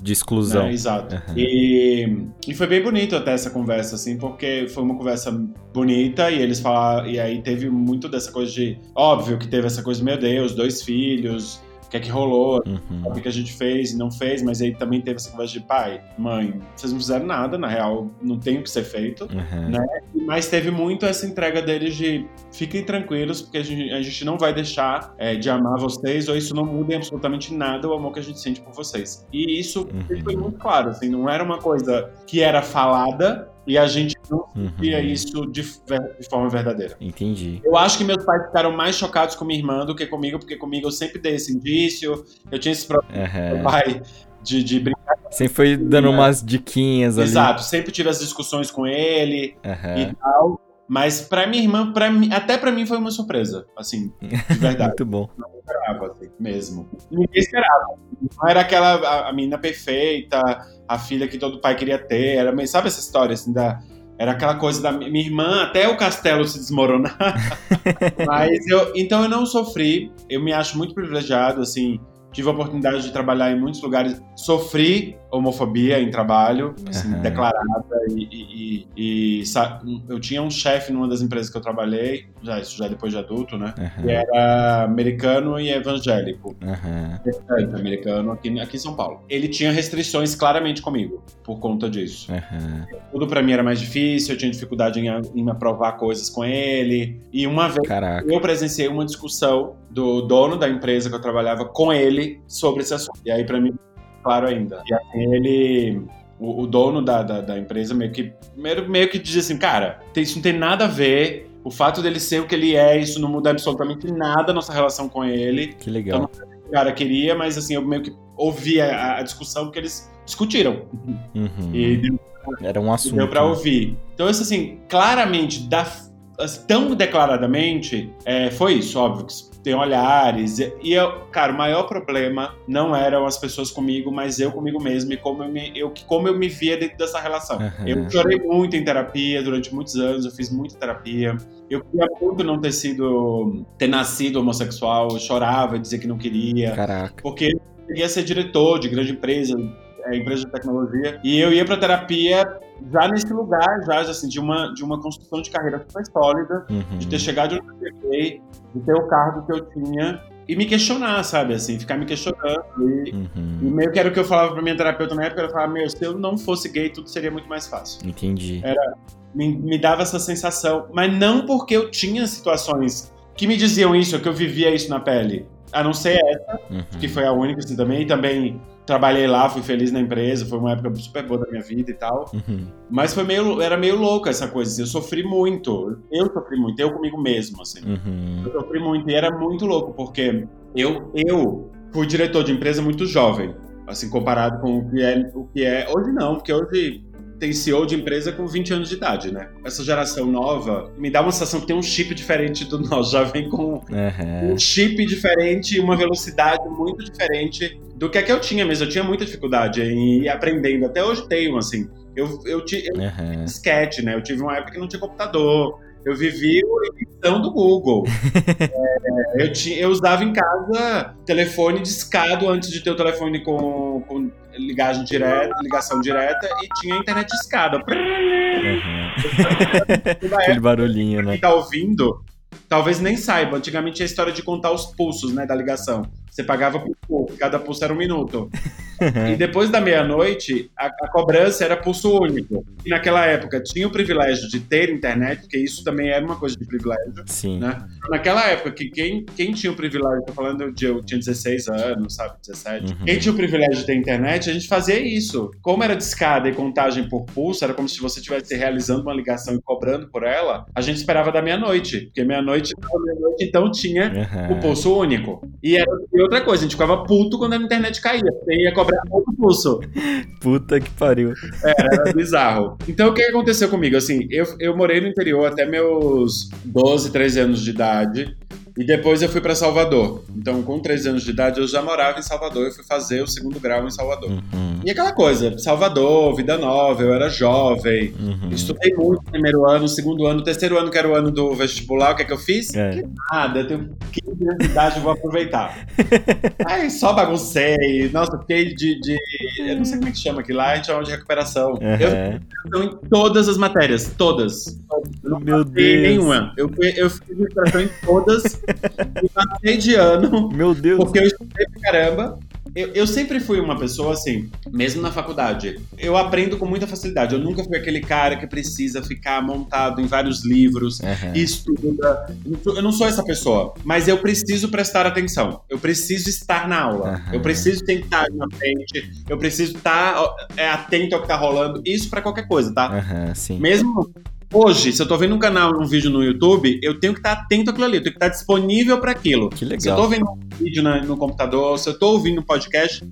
[SPEAKER 3] De exclusão.
[SPEAKER 4] Né? Exato. Uhum. E, e foi bem bonito até essa conversa, assim, porque foi uma conversa bonita e eles falaram. E aí teve muito dessa coisa de. Óbvio que teve essa coisa, de, meu Deus, dois filhos que é que rolou,
[SPEAKER 3] uhum.
[SPEAKER 4] o que a gente fez e não fez, mas aí também teve essa conversa de pai, mãe, vocês não fizeram nada, na real, não tem o que ser feito,
[SPEAKER 3] uhum.
[SPEAKER 4] né? Mas teve muito essa entrega deles de fiquem tranquilos, porque a gente, a gente não vai deixar é, de amar vocês, ou isso não muda em absolutamente nada o amor que a gente sente por vocês. E isso
[SPEAKER 3] uhum.
[SPEAKER 4] foi muito claro, assim, não era uma coisa que era falada, e a gente não via uhum. isso de, de, forma verdadeira.
[SPEAKER 3] Entendi.
[SPEAKER 4] Eu acho que meus pais ficaram mais chocados com minha irmã do que comigo, porque comigo eu sempre dei esse indício, eu tinha esse problema
[SPEAKER 3] uhum.
[SPEAKER 4] com meu pai de, de brincar.
[SPEAKER 3] Sempre foi dando umas diquinhas ali.
[SPEAKER 4] Exato, sempre tive as discussões com ele
[SPEAKER 3] uhum.
[SPEAKER 4] e tal. Mas pra minha irmã, mim, até pra mim foi uma surpresa, assim, de verdade.
[SPEAKER 3] Muito bom.
[SPEAKER 4] Não esperava, assim, mesmo. Ninguém esperava. Não era aquela a, a menina perfeita, a filha que todo pai queria ter. Era, sabe essa história, assim, da, era aquela coisa da minha irmã até o castelo se desmoronar. Mas eu, então eu não sofri. Eu me acho muito privilegiado, assim. Tive a oportunidade de trabalhar em muitos lugares. Sofri homofobia em trabalho, assim,
[SPEAKER 3] Uhum.
[SPEAKER 4] declarada. E, e- e- e eu tinha um chefe numa das empresas que eu trabalhei, já, isso já depois de adulto, né?
[SPEAKER 3] Uhum.
[SPEAKER 4] Que era americano e evangélico.
[SPEAKER 3] Uhum.
[SPEAKER 4] Americano aqui, aqui em São Paulo. Ele tinha restrições claramente comigo, por conta disso. Tudo pra mim era mais difícil, eu tinha dificuldade em, em aprovar coisas com ele. E uma vez
[SPEAKER 3] Caraca.
[SPEAKER 4] eu presenciei uma discussão do dono da empresa que eu trabalhava com ele sobre esse assunto. E aí, pra mim, claro ainda. E assim, ele. O, dono da, da, da empresa meio que, meio, meio que diz assim: cara, isso não tem nada a ver. O fato dele ser o que ele é, isso não muda absolutamente nada a nossa relação com ele.
[SPEAKER 3] Que legal.
[SPEAKER 4] O cara queria, mas assim, eu meio que ouvi a, a discussão que eles discutiram.
[SPEAKER 3] Uhum.
[SPEAKER 4] E deu
[SPEAKER 3] Era um assunto.
[SPEAKER 4] deu pra
[SPEAKER 3] né?
[SPEAKER 4] ouvir. Então, isso assim, claramente, da, tão declaradamente, é, foi isso, óbvio, que tem olhares. E, e eu, cara, o maior problema não eram as pessoas comigo, mas eu comigo mesmo e como eu me, eu, como eu me via dentro dessa relação.
[SPEAKER 3] Uhum.
[SPEAKER 4] Eu chorei muito em terapia durante muitos anos, eu fiz muita terapia. Eu queria muito não ter sido, ter nascido homossexual, eu chorava, dizia que não queria.
[SPEAKER 3] Caraca.
[SPEAKER 4] Porque eu queria ser diretor de grande empresa, é, empresa de tecnologia, e eu ia pra terapia já nesse lugar, já assim, de uma, de uma construção de carreira super sólida,
[SPEAKER 3] Uhum.
[SPEAKER 4] de ter chegado onde eu cheguei, de ter o cargo que eu tinha, e me questionar, sabe, assim, ficar me questionando. E, e
[SPEAKER 3] Uhum.
[SPEAKER 4] meio que era o que eu falava pra minha terapeuta na época, ela falava, meu, se eu não fosse gay, tudo seria muito mais fácil
[SPEAKER 3] Entendi.
[SPEAKER 4] me, me dava essa sensação. Mas não porque eu tinha situações que me diziam isso, que eu vivia isso na pele. A não ser essa,
[SPEAKER 3] Uhum.
[SPEAKER 4] que foi a única assim também. E também trabalhei lá, fui feliz na empresa, foi uma época super boa da minha vida e tal.
[SPEAKER 3] Uhum.
[SPEAKER 4] Mas foi meio, era meio louca essa coisa. assim, eu sofri muito. Eu sofri muito, eu comigo mesmo, assim.
[SPEAKER 3] Uhum.
[SPEAKER 4] Eu sofri muito e era muito louco, porque eu, eu fui diretor de empresa muito jovem, assim, comparado com o que é, o que é hoje não, porque hoje tem CEO de empresa com 20 anos de idade, né? Essa geração nova me dá uma sensação que tem um chip diferente do nosso, já vem com
[SPEAKER 3] Uhum.
[SPEAKER 4] um chip diferente e uma velocidade muito diferente do que a que eu tinha mesmo. Eu tinha muita dificuldade em ir aprendendo, até hoje tenho, assim. Eu, eu, ti- eu
[SPEAKER 3] Uhum.
[SPEAKER 4] disquete, né? Eu tive uma época que não tinha computador. Eu vivi a edição do Google. É, eu, tinha, eu usava em casa telefone discado antes de ter o telefone com, com ligagem direta, ligação direta e tinha internet discada.
[SPEAKER 3] Uhum.
[SPEAKER 4] Toda
[SPEAKER 3] Aquele barulhinho, né?
[SPEAKER 4] quem tá ouvindo, talvez nem saiba. Antigamente tinha a história de contar os pulsos, né, da ligação. Você pagava por pulso, cada pulso era um minuto. e depois da meia-noite, a, a, cobrança era pulso único. E naquela época tinha o privilégio de ter internet, porque isso também era uma coisa de privilégio.
[SPEAKER 3] Sim.
[SPEAKER 4] Né? Naquela época, que quem, quem tinha o privilégio, tô falando de eu tinha 16 anos, sabe, 17. Uhum. Quem tinha o privilégio de ter internet, a gente fazia isso. Como era discada e contagem por pulso, era como se você estivesse realizando uma ligação e cobrando por ela, a gente esperava da meia-noite. Porque meia-noite, meia-noite, então tinha uhum. o pulso único. E, era, e outra coisa, a gente ficava puto quando a internet caía. Você ia cobrar outro pulso.
[SPEAKER 3] Puta que pariu.
[SPEAKER 4] Era, era bizarro. Então o que aconteceu comigo? Assim, eu, eu morei no interior até meus 12, 13 anos de idade. E depois eu fui para Salvador. Então, com 13 anos de idade, eu já morava em Salvador. Eu fui fazer o segundo grau em Salvador. Uhum. E aquela coisa, Salvador, vida nova, eu era jovem. Uhum. Estudei muito no primeiro ano, segundo ano, terceiro ano, que era o ano do vestibular. O que é que eu fiz? É. Que nada, eu tenho 15 anos de idade, eu vou aproveitar. Aí só baguncei. Nossa, fiquei de, de, Eu não sei como é que chama aqui lá, a gente chama de recuperação. Uhum. Eu em todas as matérias, todas.
[SPEAKER 3] Eu não Meu Deus.
[SPEAKER 4] nenhuma. Eu, eu fiz recuperação em todas e passei de ano.
[SPEAKER 3] Meu Deus.
[SPEAKER 4] Porque eu estudei pra caramba. Eu, eu, sempre fui uma pessoa assim, mesmo na faculdade. Eu aprendo com muita facilidade. Eu nunca fui aquele cara que precisa ficar montado em vários livros uhum. e estuda. Eu não sou essa pessoa. Mas eu preciso prestar atenção. Eu preciso estar na aula. Uhum. Eu preciso tentar na frente. Eu preciso estar é, atento ao que tá rolando. Isso para qualquer coisa, tá?
[SPEAKER 3] Uhum, sim.
[SPEAKER 4] Mesmo Hoje, se eu tô vendo um canal, um vídeo no YouTube, eu tenho que estar atento àquilo ali, eu tenho que estar disponível para aquilo.
[SPEAKER 3] Que legal.
[SPEAKER 4] Se eu tô vendo um vídeo na, no computador, se eu tô ouvindo um podcast,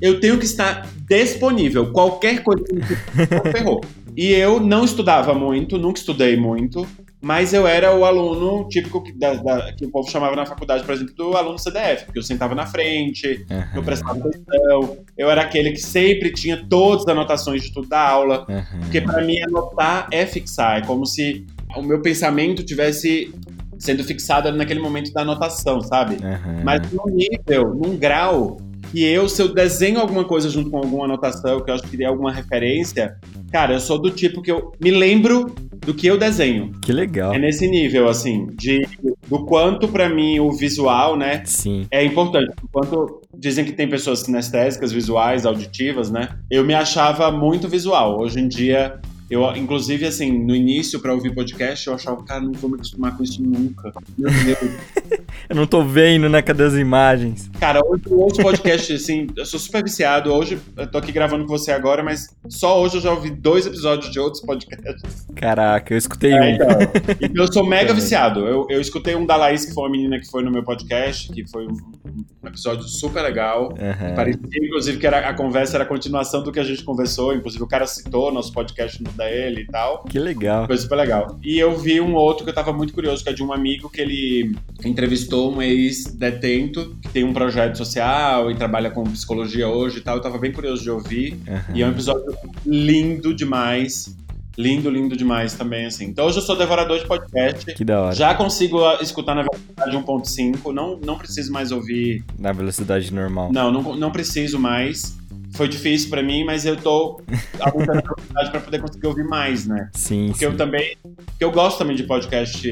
[SPEAKER 4] eu tenho que estar disponível. Qualquer coisa que me ferrou. E eu não estudava muito, nunca estudei muito mas eu era o aluno típico que, da, da, que o povo chamava na faculdade, por exemplo, do aluno CDF, porque eu sentava na frente, uhum. eu prestava atenção, eu era aquele que sempre tinha todas as anotações de tudo da aula, uhum. porque para mim anotar é fixar, é como se o meu pensamento tivesse sendo fixado naquele momento da anotação, sabe? Uhum. Mas num nível, num grau que eu, se eu desenho alguma coisa junto com alguma anotação, que eu acho que tem alguma referência, cara, eu sou do tipo que eu me lembro do que eu desenho.
[SPEAKER 3] Que legal.
[SPEAKER 4] É nesse nível, assim, de do quanto para mim o visual, né?
[SPEAKER 3] Sim.
[SPEAKER 4] É importante. Do quanto dizem que tem pessoas sinestésicas, visuais, auditivas, né? Eu me achava muito visual. Hoje em dia eu, inclusive, assim, no início, para ouvir podcast, eu achava, cara, não vou me acostumar com isso nunca. Meu Deus.
[SPEAKER 3] eu não tô vendo, né? Cadê as imagens?
[SPEAKER 4] Cara, hoje eu ouço podcast, assim, eu sou super viciado. Hoje, eu tô aqui gravando com você agora, mas só hoje eu já ouvi dois episódios de outros podcasts.
[SPEAKER 3] Caraca, eu escutei
[SPEAKER 4] é,
[SPEAKER 3] um.
[SPEAKER 4] Então, então, eu sou mega viciado. Eu, eu escutei um da Laís, que foi uma menina que foi no meu podcast, que foi um, um episódio super legal. Uhum. Parecia, inclusive, que era, a conversa era a continuação do que a gente conversou. Inclusive, o cara citou nosso podcast no ele e tal.
[SPEAKER 3] Que legal.
[SPEAKER 4] Foi super legal. E eu vi um outro que eu tava muito curioso, que é de um amigo que ele entrevistou um ex-detento que tem um projeto social e trabalha com psicologia hoje e tal. Eu tava bem curioso de ouvir. Uhum. E é um episódio lindo demais. Lindo, lindo demais também, assim. Então hoje eu sou devorador de podcast.
[SPEAKER 3] Que da hora.
[SPEAKER 4] Já consigo ah, escutar na velocidade 1.5. Não, não preciso mais ouvir.
[SPEAKER 3] Na velocidade normal.
[SPEAKER 4] Não, não, não preciso mais foi difícil para mim, mas eu tô aumentando a velocidade para poder conseguir ouvir mais, né?
[SPEAKER 3] Sim.
[SPEAKER 4] Porque
[SPEAKER 3] sim.
[SPEAKER 4] eu também. Porque eu gosto também de podcast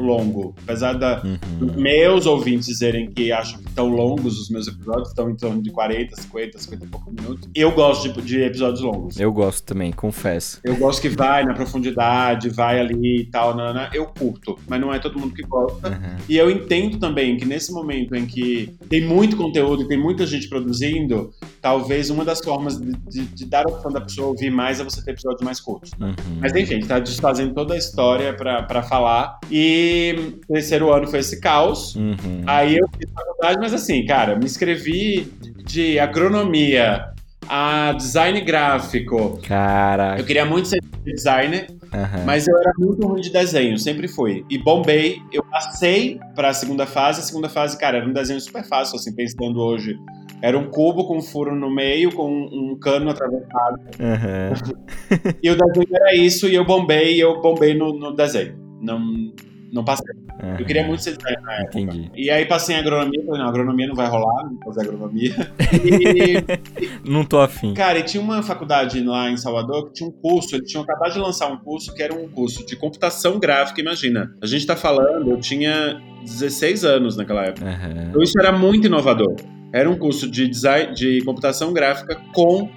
[SPEAKER 4] longo. Apesar da, uhum. dos meus ouvintes dizerem que acham que estão longos os meus episódios, estão em torno de 40, 50, 50 e poucos minutos. Eu gosto de, de, episódios longos.
[SPEAKER 3] Eu gosto também, confesso.
[SPEAKER 4] Eu gosto que vai na profundidade, vai ali e tal, nana, eu curto. Mas não é todo mundo que gosta. Uhum. E eu entendo também que nesse momento em que tem muito conteúdo e tem muita gente produzindo, talvez uma das formas de, de, de dar a opção da pessoa ouvir mais é você ter episódios mais curtos. Uhum. Mas enfim, a gente tá desfazendo toda a história para falar. E terceiro ano foi esse caos. Uhum. Aí eu fiz faculdade, mas assim, cara, me inscrevi de agronomia a design gráfico.
[SPEAKER 3] Caraca.
[SPEAKER 4] Eu queria muito ser designer, uhum. mas eu era muito ruim de desenho, sempre fui. E bombei, eu passei para a segunda fase. A segunda fase, cara, era um desenho super fácil, assim, pensando hoje. Era um cubo com um furo no meio, com um cano atravessado. Uhum. e o desenho era isso, e eu bombei, e eu bombei no, no desenho. Não, não passei. Uhum. Eu queria muito ser designer na época. Entendi. E aí passei em agronomia, falei, não, agronomia não vai rolar, não vou fazer agronomia.
[SPEAKER 3] E, não tô afim.
[SPEAKER 4] Cara, e tinha uma faculdade lá em Salvador que tinha um curso, eles tinham acabado de lançar um curso que era um curso de computação gráfica, imagina. A gente tá falando, eu tinha 16 anos naquela época. Uhum. Então isso era muito inovador. Era um curso de design de computação gráfica com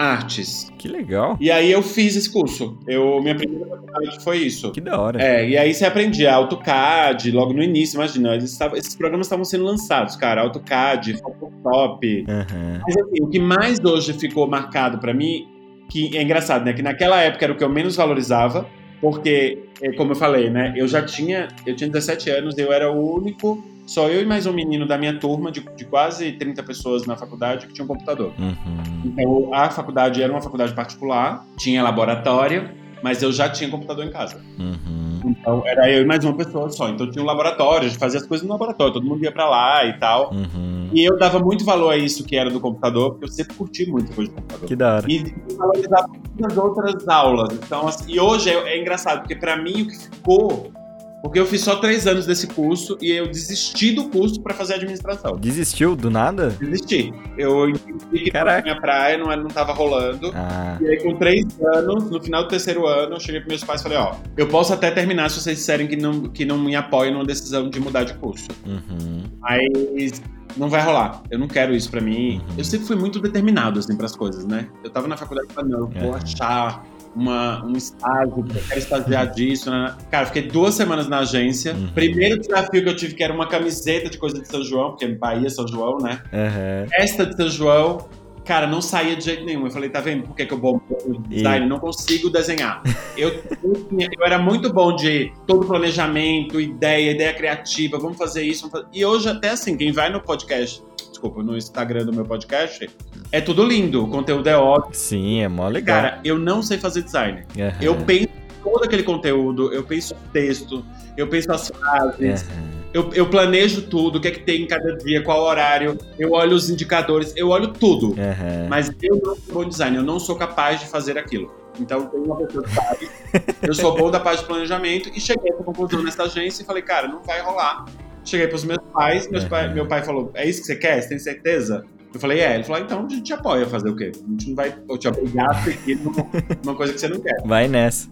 [SPEAKER 4] artes.
[SPEAKER 3] Que legal.
[SPEAKER 4] E aí eu fiz esse curso. Eu, minha primeira faculdade foi isso.
[SPEAKER 3] Que da hora.
[SPEAKER 4] É, e aí você aprendia AutoCAD logo no início, imagina, eles tavam, esses programas estavam sendo lançados, cara, AutoCAD, Photoshop.
[SPEAKER 3] Uhum.
[SPEAKER 4] Mas assim, o que mais hoje ficou marcado para mim, que é engraçado, né, que naquela época era o que eu menos valorizava, porque, é, como eu falei, né, eu já tinha, eu tinha 17 anos, eu era o único só eu e mais um menino da minha turma, de, de quase 30 pessoas na faculdade, que tinha um computador.
[SPEAKER 3] Uhum.
[SPEAKER 4] Então, a faculdade era uma faculdade particular, tinha laboratório, mas eu já tinha computador em casa.
[SPEAKER 3] Uhum.
[SPEAKER 4] Então, era eu e mais uma pessoa só. Então, tinha um laboratório, a gente fazia as coisas no laboratório, todo mundo ia pra lá e tal.
[SPEAKER 3] Uhum.
[SPEAKER 4] E eu dava muito valor a isso que era do computador, porque eu sempre curti muito coisa de computador.
[SPEAKER 3] Que da hora.
[SPEAKER 4] E valorizava muitas outras aulas. Então, assim, e hoje é, é engraçado, porque para mim o que ficou porque eu fiz só três anos desse curso e eu desisti do curso para fazer administração.
[SPEAKER 3] Desistiu do nada?
[SPEAKER 4] Desisti. Eu entendi que
[SPEAKER 3] Caraca.
[SPEAKER 4] minha praia não, não tava rolando.
[SPEAKER 3] Ah.
[SPEAKER 4] E aí, com três anos, no final do terceiro ano, eu cheguei pros meus pais e falei, ó, eu posso até terminar se vocês disserem que não, que não me apoiam numa decisão de mudar de curso.
[SPEAKER 3] Uhum.
[SPEAKER 4] Mas não vai rolar. Eu não quero isso pra mim.
[SPEAKER 3] Uhum.
[SPEAKER 4] Eu sempre fui muito determinado, assim, pras coisas, né? Eu tava na faculdade e falei, não, eu vou
[SPEAKER 3] Uhum.
[SPEAKER 4] achar uma, um estágio, eu quero estagiar disso, né? Cara, fiquei duas semanas na agência.
[SPEAKER 3] Uhum.
[SPEAKER 4] Primeiro desafio que eu tive, que era uma camiseta de coisa de São João, porque é Bahia, São João, né?
[SPEAKER 3] Uhum.
[SPEAKER 4] Festa de São João, cara, não saía de jeito nenhum. Eu falei, tá vendo por que, que eu bom no design? Não consigo desenhar. Eu, eu era muito bom de todo planejamento, ideia, ideia criativa, vamos fazer isso. Vamos fazer... E hoje, até assim, quem vai no podcast, desculpa, no Instagram do meu podcast, é tudo lindo, o conteúdo é ótimo.
[SPEAKER 3] Sim, é mó legal.
[SPEAKER 4] Cara, eu não sei fazer design.
[SPEAKER 3] Uhum.
[SPEAKER 4] Eu penso todo aquele conteúdo, eu penso o texto, eu penso as frases,
[SPEAKER 3] Uhum.
[SPEAKER 4] eu, eu planejo tudo, o que é que tem em cada dia, qual horário, eu olho os indicadores, eu olho tudo.
[SPEAKER 3] Uhum.
[SPEAKER 4] Mas eu não sou bom design, eu não sou capaz de fazer aquilo. Então tem uma pessoa que sabe, eu sou bom da parte de planejamento e cheguei a essa conclusão nessa agência e falei, cara, não vai rolar. Cheguei pros meus pais, meus
[SPEAKER 3] Uhum.
[SPEAKER 4] pai- meu pai falou, é isso que você quer? Você tem certeza? Eu falei, é. Ele falou, então a gente te apoia a fazer o quê? A gente não vai te obrigar a seguir numa coisa que você não quer.
[SPEAKER 3] Vai nessa.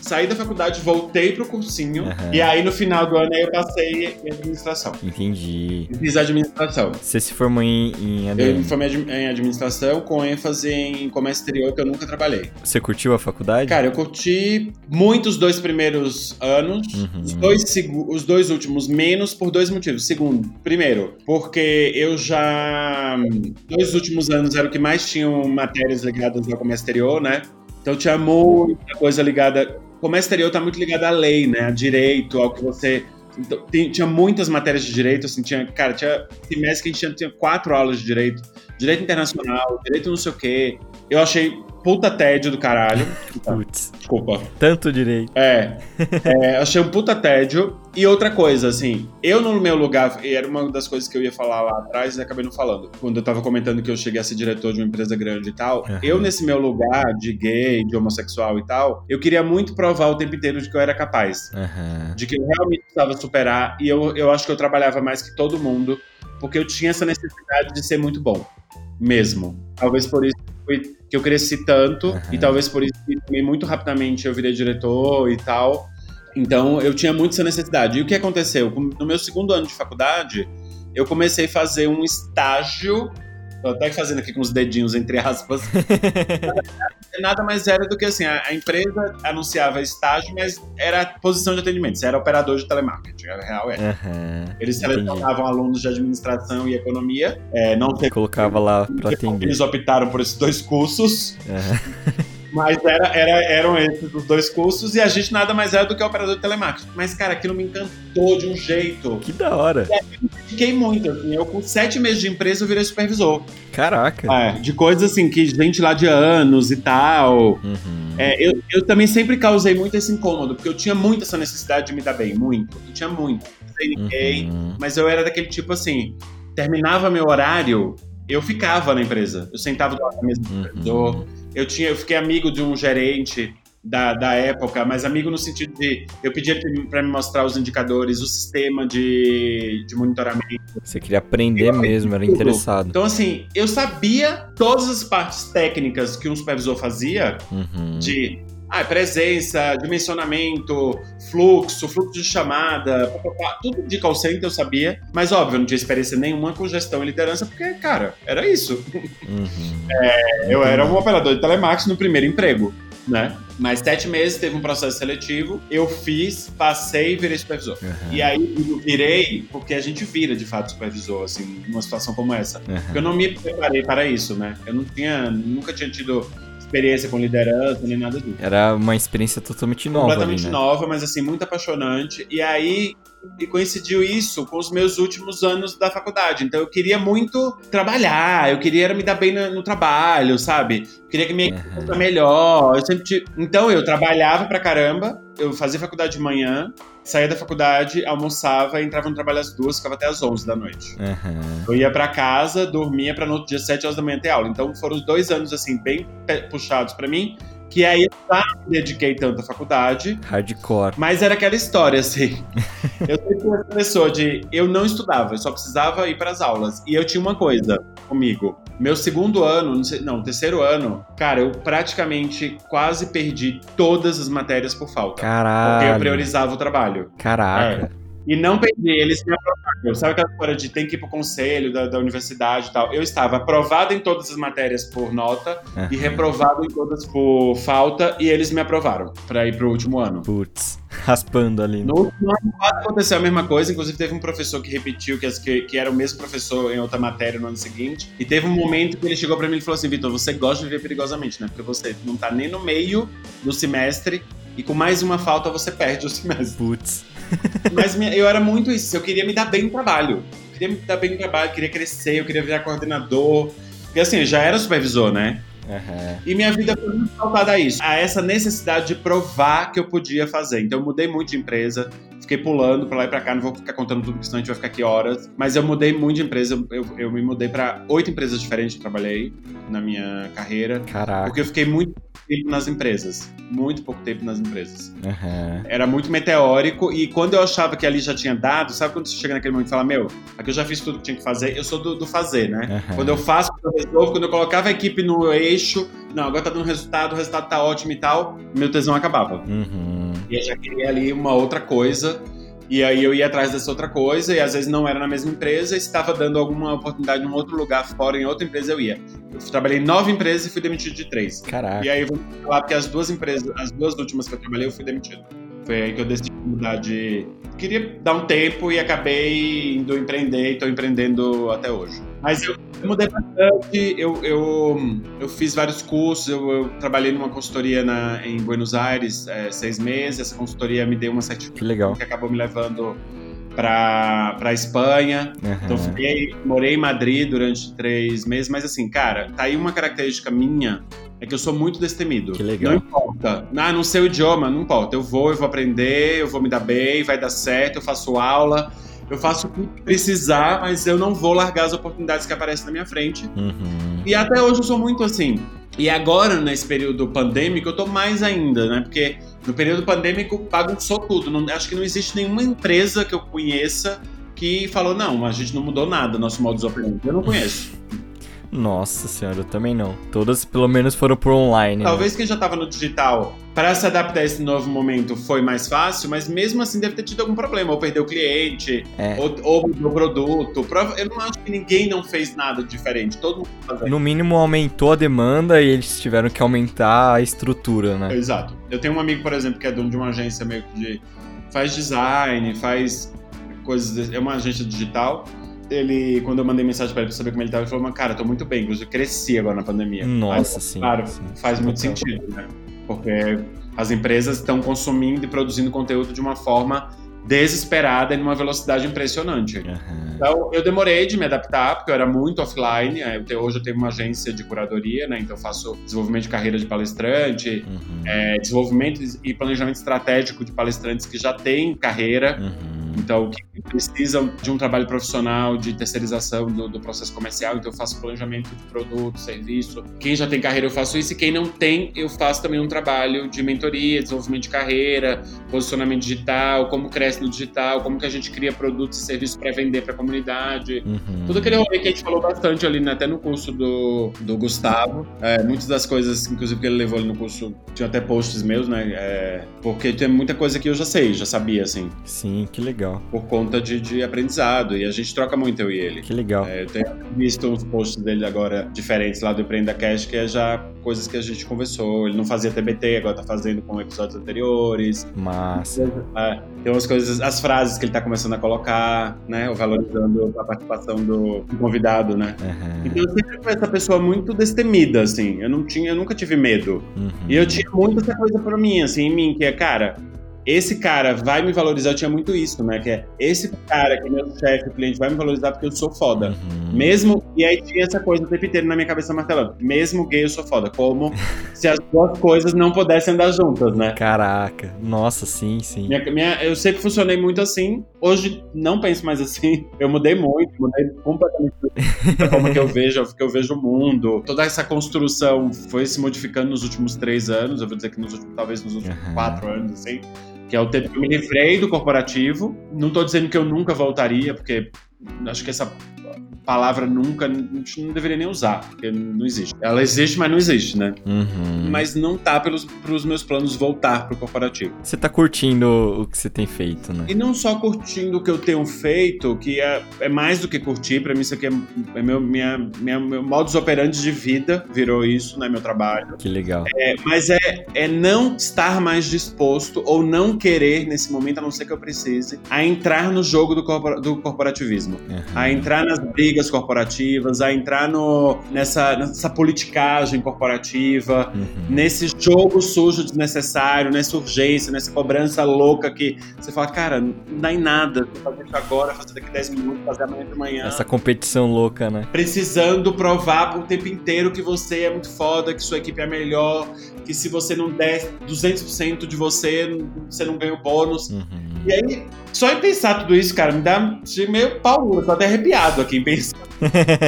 [SPEAKER 4] Saí da faculdade, voltei pro cursinho,
[SPEAKER 3] Uhum.
[SPEAKER 4] e aí no final do ano aí eu passei em administração.
[SPEAKER 3] Entendi.
[SPEAKER 4] Fiz administração.
[SPEAKER 3] Você se formou em, em
[SPEAKER 4] Eu
[SPEAKER 3] ADM.
[SPEAKER 4] me formei em administração com ênfase em comércio exterior, que eu nunca trabalhei.
[SPEAKER 3] Você curtiu a faculdade?
[SPEAKER 4] Cara, eu curti muito os dois primeiros anos,
[SPEAKER 3] Uhum.
[SPEAKER 4] os, dois os dois últimos menos por dois motivos. Segundo, primeiro, porque eu já. Dois últimos anos era o que mais tinham matérias ligadas ao comércio exterior, né? Então tinha muita coisa ligada. O comércio exterior tá muito ligado à lei, né? A direito, ao que você. Então, tem- tinha muitas matérias de direito, assim, tinha, cara, tinha semestre que a gente tinha, tinha quatro aulas de direito, direito internacional, direito não sei o quê. Eu achei puta tédio do caralho.
[SPEAKER 3] Putz,
[SPEAKER 4] Desculpa.
[SPEAKER 3] tanto direito.
[SPEAKER 4] É, é, achei um puta tédio. E outra coisa, assim, eu no meu lugar, e era uma das coisas que eu ia falar lá atrás e acabei não falando, quando eu tava comentando que eu cheguei a ser diretor de uma empresa grande e tal,
[SPEAKER 3] Uhum.
[SPEAKER 4] eu nesse meu lugar de gay, de homossexual e tal, eu queria muito provar o tempo inteiro de que eu era capaz.
[SPEAKER 3] Aham.
[SPEAKER 4] De que eu realmente precisava superar, e eu, eu acho que eu trabalhava mais que todo mundo, porque eu tinha essa necessidade de ser muito bom. Mesmo. Talvez por isso que eu cresci tanto,
[SPEAKER 3] Uhum.
[SPEAKER 4] e talvez por isso que também muito rapidamente eu virei diretor e tal. Então eu tinha muito essa necessidade. E o que aconteceu? No meu segundo ano de faculdade, eu comecei a fazer um estágio. Tô até fazendo aqui com os dedinhos entre aspas. Nada mais era do que assim, a, empresa anunciava estágio, mas era posição de atendimento, você era operador de telemarketing, a real é.
[SPEAKER 3] Aham.
[SPEAKER 4] Eles selecionavam alunos de administração e economia, é, não sei
[SPEAKER 3] Colocava lá
[SPEAKER 4] porque
[SPEAKER 3] atender.
[SPEAKER 4] eles optaram por esses dois cursos,
[SPEAKER 3] Aham.
[SPEAKER 4] mas era, era- eram esses os dois cursos e a gente nada mais era do que operador de telemarketing. Mas, cara, aquilo me encantou de um jeito.
[SPEAKER 3] Que da hora.
[SPEAKER 4] Fiquei muito, assim. Eu, com sete meses de empresa, eu virei supervisor.
[SPEAKER 3] Caraca.
[SPEAKER 4] É, de coisas assim, que gente lá de anos e tal.
[SPEAKER 3] Uhum.
[SPEAKER 4] É, eu, eu também sempre causei muito esse incômodo, porque eu tinha muito essa necessidade de me dar bem, muito. Eu tinha muito. Não sei ninguém,
[SPEAKER 3] Uhum.
[SPEAKER 4] mas eu era daquele tipo assim, terminava meu horário, eu ficava na empresa. Eu sentava do lado da mesa do supervisor. Eu, tinha, eu fiquei amigo de um gerente da, da época, mas amigo no sentido de eu pedia para me mostrar os indicadores, o sistema de, de monitoramento.
[SPEAKER 3] Você queria aprender mesmo, era
[SPEAKER 4] tudo.
[SPEAKER 3] interessado.
[SPEAKER 4] Então, assim, eu sabia todas as partes técnicas que um supervisor fazia,
[SPEAKER 3] Uhum.
[SPEAKER 4] de ah, presença, dimensionamento, fluxo, fluxo de chamada, tudo de call center eu sabia, mas óbvio, eu não tinha experiência nenhuma com gestão e liderança, porque, cara, era isso. Uhum. É, eu era um operador de telemarketing no primeiro emprego né? Mas sete meses teve um processo seletivo, eu fiz, passei e virei supervisor. Uhum. E aí eu virei porque a gente vira de fato supervisor, assim, numa situação como essa. Uhum. Porque eu não me preparei para isso, né? Eu não tinha, nunca tinha tido experiência com liderança, nem nada disso.
[SPEAKER 3] Era uma experiência totalmente nova.
[SPEAKER 4] Completamente
[SPEAKER 3] ali, né?
[SPEAKER 4] nova, mas assim, muito apaixonante. E aí e coincidiu isso com os meus últimos anos da faculdade. Então eu queria muito trabalhar, eu queria me dar bem no, no trabalho, sabe? Eu queria que minha equipe fosse melhor. Eu sempre Então eu trabalhava pra caramba, eu fazia faculdade de manhã, saía da faculdade, almoçava, entrava no trabalho às duas, ficava até às onze da noite. Uhum. Eu ia para casa, dormia para no outro dia, sete horas da manhã ter aula. Então foram dois anos, assim, bem puxados para mim que aí eu já me dediquei tanto à faculdade.
[SPEAKER 3] Hardcore.
[SPEAKER 4] Mas era aquela história, assim. eu sempre fui essa pessoa de. Eu não estudava, eu só precisava ir para as aulas. E eu tinha uma coisa comigo. Meu segundo ano, não, sei, não, terceiro ano, cara, eu praticamente quase perdi todas as matérias por falta.
[SPEAKER 3] Caralho.
[SPEAKER 4] Porque eu priorizava o trabalho.
[SPEAKER 3] Caraca.
[SPEAKER 4] É. E não perdi, eles me aprovaram. Sabe aquela história de tem que ir pro conselho da, da universidade e tal? Eu estava aprovado em todas as matérias por nota uhum. e reprovado em todas por falta, e eles me aprovaram para ir pro último ano.
[SPEAKER 3] Putz, raspando ali. Né?
[SPEAKER 4] No último ano aconteceu a mesma coisa, inclusive teve um professor que repetiu, que, que, que era o mesmo professor em outra matéria no ano seguinte, e teve um momento que ele chegou para mim e falou assim: Vitor, você gosta de viver perigosamente, né? Porque você não tá nem no meio do semestre e com mais uma falta você perde o semestre.
[SPEAKER 3] Putz.
[SPEAKER 4] Mas eu era muito isso, eu queria me dar bem no trabalho. Eu queria me dar bem no trabalho, queria crescer, eu queria virar coordenador. Porque assim, eu já era supervisor, né? Uhum. E minha vida foi muito faltada a isso, a essa necessidade de provar que eu podia fazer. Então eu mudei muito de empresa, fiquei pulando pra lá e pra cá, não vou ficar contando tudo, porque senão a gente vai ficar aqui horas. Mas eu mudei muito de empresa, eu, eu me mudei para oito empresas diferentes que trabalhei na minha carreira.
[SPEAKER 3] Caraca.
[SPEAKER 4] Porque eu fiquei muito tempo nas empresas. Muito pouco tempo nas empresas.
[SPEAKER 3] Uhum.
[SPEAKER 4] Era muito meteórico e quando eu achava que ali já tinha dado, sabe quando você chega naquele momento e fala, meu, aqui eu já fiz tudo que tinha que fazer, eu sou do, do fazer, né? Uhum. Quando eu faço, eu resolvo, quando eu colocava a equipe no eixo, não, agora tá dando resultado, o resultado tá ótimo e tal, meu tesão acabava.
[SPEAKER 3] Uhum.
[SPEAKER 4] E eu já queria ali uma outra coisa. E aí eu ia atrás dessa outra coisa, e às vezes não era na mesma empresa, e estava dando alguma oportunidade em um outro lugar fora, em outra empresa, eu ia. Eu trabalhei em nove empresas e fui demitido de três.
[SPEAKER 3] Caraca.
[SPEAKER 4] E aí eu vou falar porque as duas empresas, as duas últimas que eu trabalhei, eu fui demitido. Foi aí que eu decidi mudar de. Queria dar um tempo e acabei indo empreender e estou empreendendo até hoje. Mas eu, eu mudei bastante, eu, eu, eu fiz vários cursos, eu, eu trabalhei numa consultoria na, em Buenos Aires é, seis meses, essa consultoria me deu uma certificação
[SPEAKER 3] que, legal.
[SPEAKER 4] que acabou me levando para para Espanha. Uhum. Então fiquei, morei em Madrid durante três meses, mas assim, cara, tá aí uma característica minha é que eu sou muito destemido.
[SPEAKER 3] Que legal.
[SPEAKER 4] Não importa. Ah, não sei o idioma, não importa. Eu vou, eu vou aprender, eu vou me dar bem, vai dar certo, eu faço aula, eu faço o que precisar, mas eu não vou largar as oportunidades que aparecem na minha frente.
[SPEAKER 3] Uhum.
[SPEAKER 4] E até hoje eu sou muito assim. E agora, nesse período pandêmico, eu tô mais ainda, né? Porque no período pandêmico bagunçou tudo. Não, acho que não existe nenhuma empresa que eu conheça que falou: não, a gente não mudou nada, nosso modo de operandi. Eu não conheço.
[SPEAKER 3] Nossa senhora, eu também não. Todas pelo menos foram por online.
[SPEAKER 4] Né? Talvez né? quem já estava no digital, para se adaptar a esse novo momento foi mais fácil, mas mesmo assim deve ter tido algum problema, ou perdeu o cliente,
[SPEAKER 3] é.
[SPEAKER 4] ou, ou o produto. Eu não acho que ninguém não fez nada diferente, todo mundo fazendo.
[SPEAKER 3] No mínimo aumentou a demanda e eles tiveram que aumentar a estrutura, né?
[SPEAKER 4] Exato. Eu tenho um amigo, por exemplo, que é dono de uma agência meio que de faz design, faz coisas, é uma agência digital ele, quando eu mandei mensagem para ele pra saber como ele tava, ele falou, cara, tô muito bem, inclusive cresci agora na pandemia.
[SPEAKER 3] Nossa, Aí, sim.
[SPEAKER 4] Claro,
[SPEAKER 3] sim,
[SPEAKER 4] faz muito sentido, né? Porque as empresas estão consumindo e produzindo conteúdo de uma forma desesperada e numa velocidade impressionante.
[SPEAKER 3] Uhum.
[SPEAKER 4] Então, eu demorei de me adaptar, porque eu era muito offline. É, hoje eu tenho uma agência de curadoria, né? Então, eu faço desenvolvimento de carreira de palestrante,
[SPEAKER 3] uhum.
[SPEAKER 4] é, desenvolvimento e planejamento estratégico de palestrantes que já têm carreira.
[SPEAKER 3] Uhum.
[SPEAKER 4] Então, que precisam de um trabalho profissional, de terceirização do, do, processo comercial, então eu faço planejamento de produto, serviço. Quem já tem carreira, eu faço isso, e quem não tem, eu faço também um trabalho de mentoria, desenvolvimento de carreira, posicionamento digital, como cresce no digital, como que a gente cria produtos e serviços para vender para a comunidade. Uhum. Tudo aquele rolê que a gente falou bastante ali, né? até no curso do, do Gustavo. É, muitas das coisas, inclusive, que ele levou ali no curso, tinha até posts meus, né? É, porque tem muita coisa que eu já sei, já sabia, assim.
[SPEAKER 3] Sim, que legal.
[SPEAKER 4] Por conta de, de aprendizado. E a gente troca muito, eu e ele.
[SPEAKER 3] Que legal.
[SPEAKER 4] É, eu tenho visto uns posts dele agora diferentes lá do Empreenda Cash, que é já coisas que a gente conversou. Ele não fazia TBT, agora tá fazendo com episódios anteriores.
[SPEAKER 3] Massa.
[SPEAKER 4] É, tem umas coisas, as frases que ele tá começando a colocar, né? Valorizando a participação do convidado, né? Uhum. Então eu sempre fui essa pessoa muito destemida, assim. Eu não tinha, eu nunca tive medo. Uhum. E eu tinha muito essa coisa pra mim, assim, em mim, que é, cara, esse cara vai me valorizar, eu tinha muito isso, né? Que é esse cara que é meu chefe, cliente, vai me valorizar porque eu sou foda. Uhum. Mesmo. E aí tinha essa coisa o tempo inteiro na minha cabeça martelando. Mesmo gay, eu sou foda. Como se as duas coisas não pudessem andar juntas, né?
[SPEAKER 3] Caraca. Nossa, sim, sim.
[SPEAKER 4] Minha, minha, eu sempre funcionei muito assim. Hoje não penso mais assim. Eu mudei muito, mudei completamente a forma que eu vejo, que eu vejo o mundo. Toda essa construção foi se modificando nos últimos três anos. Eu vou dizer que nos últimos, talvez nos últimos uhum. quatro anos, assim que é o tempo que eu me livrei do corporativo. Não estou dizendo que eu nunca voltaria, porque acho que essa palavra nunca, a gente não deveria nem usar, porque não existe. Ela existe, mas não existe, né? Uhum. Mas não tá pelos pros meus planos voltar pro corporativo.
[SPEAKER 3] Você tá curtindo o que você tem feito, né?
[SPEAKER 4] E não só curtindo o que eu tenho feito, que é, é mais do que curtir, pra mim isso aqui é, é meu, minha, minha, meu modus operandi de vida, virou isso, né? Meu trabalho.
[SPEAKER 3] Que legal.
[SPEAKER 4] É, mas é, é não estar mais disposto ou não querer, nesse momento, a não ser que eu precise, a entrar no jogo do, corpora, do corporativismo. Uhum. A entrar nas brigas brigas corporativas, a entrar no, nessa, nessa politicagem corporativa, uhum. nesse jogo sujo desnecessário, nessa urgência, nessa cobrança louca que você fala, cara, não dá em nada, fazer isso agora, fazer daqui 10 minutos, fazer amanhã de manhã.
[SPEAKER 3] Essa competição louca, né?
[SPEAKER 4] Precisando provar o tempo inteiro que você é muito foda, que sua equipe é melhor, que se você não der 200% de você, você não ganha o bônus. Uhum. E aí, só em pensar tudo isso, cara, me dá meio pau, eu tô até arrepiado aqui em pensar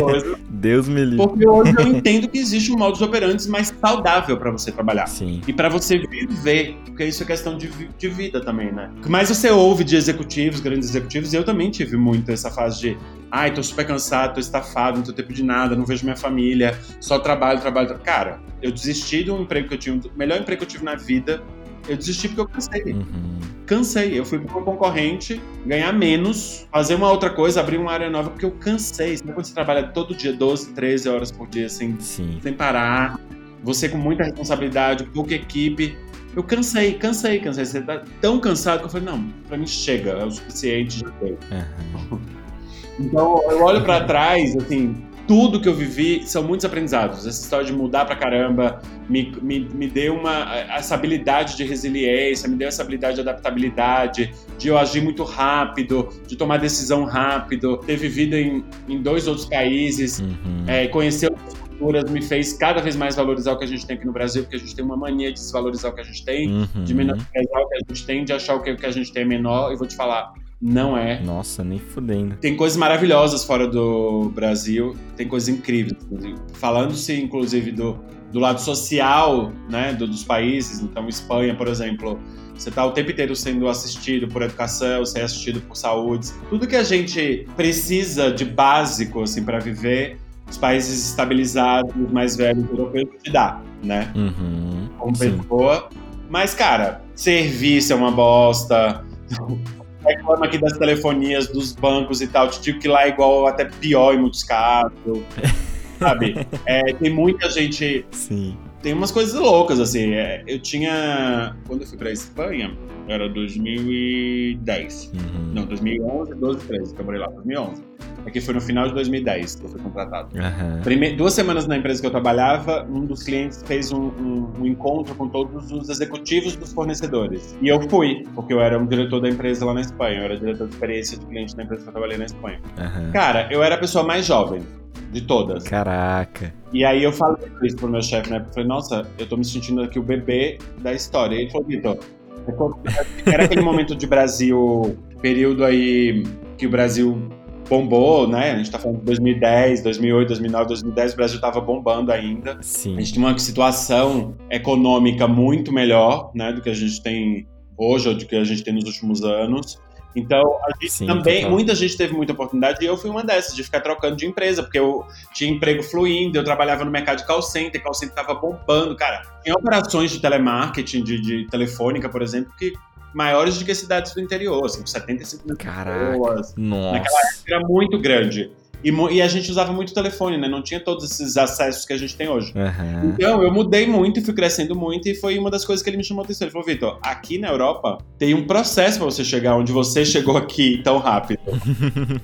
[SPEAKER 3] coisa. Deus me livre.
[SPEAKER 4] Porque hoje eu entendo que existe um modus operandi mais saudável para você trabalhar.
[SPEAKER 3] Sim.
[SPEAKER 4] E para você viver, porque isso é questão de, de vida também, né? O que mais você ouve de executivos, grandes executivos, eu também tive muito essa fase de ai, tô super cansado, tô estafado, não tenho tempo de nada, não vejo minha família, só trabalho, trabalho, trabalho. Cara, eu desisti de um emprego que eu tinha, o melhor emprego que eu tive na vida, eu desisti porque eu cansei. Uhum. Cansei. Eu fui para um concorrente ganhar menos, fazer uma outra coisa, abrir uma área nova, porque eu cansei. Sabe quando você trabalha todo dia, 12, 13 horas por dia, assim, Sim. sem parar, você com muita responsabilidade, pouca equipe. Eu cansei, cansei, cansei. Você tá tão cansado que eu falei, não, pra mim chega, é o suficiente, já. Uhum. Então, eu olho para trás, assim, tudo que eu vivi são muitos aprendizados. Essa história de mudar pra caramba me, me, me deu uma, essa habilidade de resiliência, me deu essa habilidade de adaptabilidade, de eu agir muito rápido, de tomar decisão rápido, ter vivido em, em dois outros países, uhum. é, conhecer outras culturas, me fez cada vez mais valorizar o que a gente tem aqui no Brasil, porque a gente tem uma mania de desvalorizar o que a gente tem, uhum. de menosprezar o que a gente tem, de achar o que, o que a gente tem é menor. E vou te falar, não é.
[SPEAKER 3] Nossa, nem fudendo.
[SPEAKER 4] Tem coisas maravilhosas fora do Brasil, tem coisas incríveis. Falando-se, inclusive, do, do lado social né, do, dos países, então Espanha, por exemplo, você está o tempo inteiro sendo assistido por educação, você é assistido por saúde. Tudo que a gente precisa de básico assim, para viver, os países estabilizados, mais velhos europeus, te dá, né? Uhum, Como pessoa. Mas, cara, serviço é uma bosta reclama aqui das telefonias, dos bancos e tal. Te digo que lá é igual, até pior em muitos casos. sabe? É, tem muita gente.
[SPEAKER 3] Sim.
[SPEAKER 4] Tem umas coisas loucas, assim. É, eu tinha. Quando eu fui pra Espanha, era 2010. Uhum. Não, 2011, 12, 13, que eu morei lá, 2011. Aqui foi no final de 2010 que eu fui contratado. Uhum. Duas semanas na empresa que eu trabalhava, um dos clientes fez um, um, um, encontro com todos os executivos dos fornecedores. E eu fui, porque eu era um diretor da empresa lá na Espanha. Eu era diretor de experiência de cliente na empresa que eu trabalhei na Espanha. Uhum. Cara, eu era a pessoa mais jovem de todas.
[SPEAKER 3] Caraca.
[SPEAKER 4] E aí eu falei isso pro meu chefe, né? Eu falei, nossa, eu tô me sentindo aqui o bebê da história. E ele falou, Vitor, era aquele momento de Brasil período aí que o Brasil bombou, né? A gente tá falando de 2010, 2008, 2009, 2010, o Brasil tava bombando ainda.
[SPEAKER 3] Sim.
[SPEAKER 4] A gente tinha uma situação econômica muito melhor, né, do que a gente tem hoje ou do que a gente tem nos últimos anos. Então, a gente Sim, também, total. muita gente teve muita oportunidade e eu fui uma dessas, de ficar trocando de empresa, porque eu tinha emprego fluindo, eu trabalhava no mercado de call center, call center tava bombando, cara. Tinha operações de telemarketing, de, de telefônica, por exemplo, que maiores do que cidades do interior, assim, 75 mil
[SPEAKER 3] Caraca, pessoas. Nossa.
[SPEAKER 4] Naquela época era muito grande. E, e, a gente usava muito telefone, né? Não tinha todos esses acessos que a gente tem hoje.
[SPEAKER 3] Uhum.
[SPEAKER 4] Então, eu mudei muito e fui crescendo muito, e foi uma das coisas que ele me chamou a atenção. Ele falou, Vitor, aqui na Europa tem um processo para você chegar onde você chegou aqui tão rápido.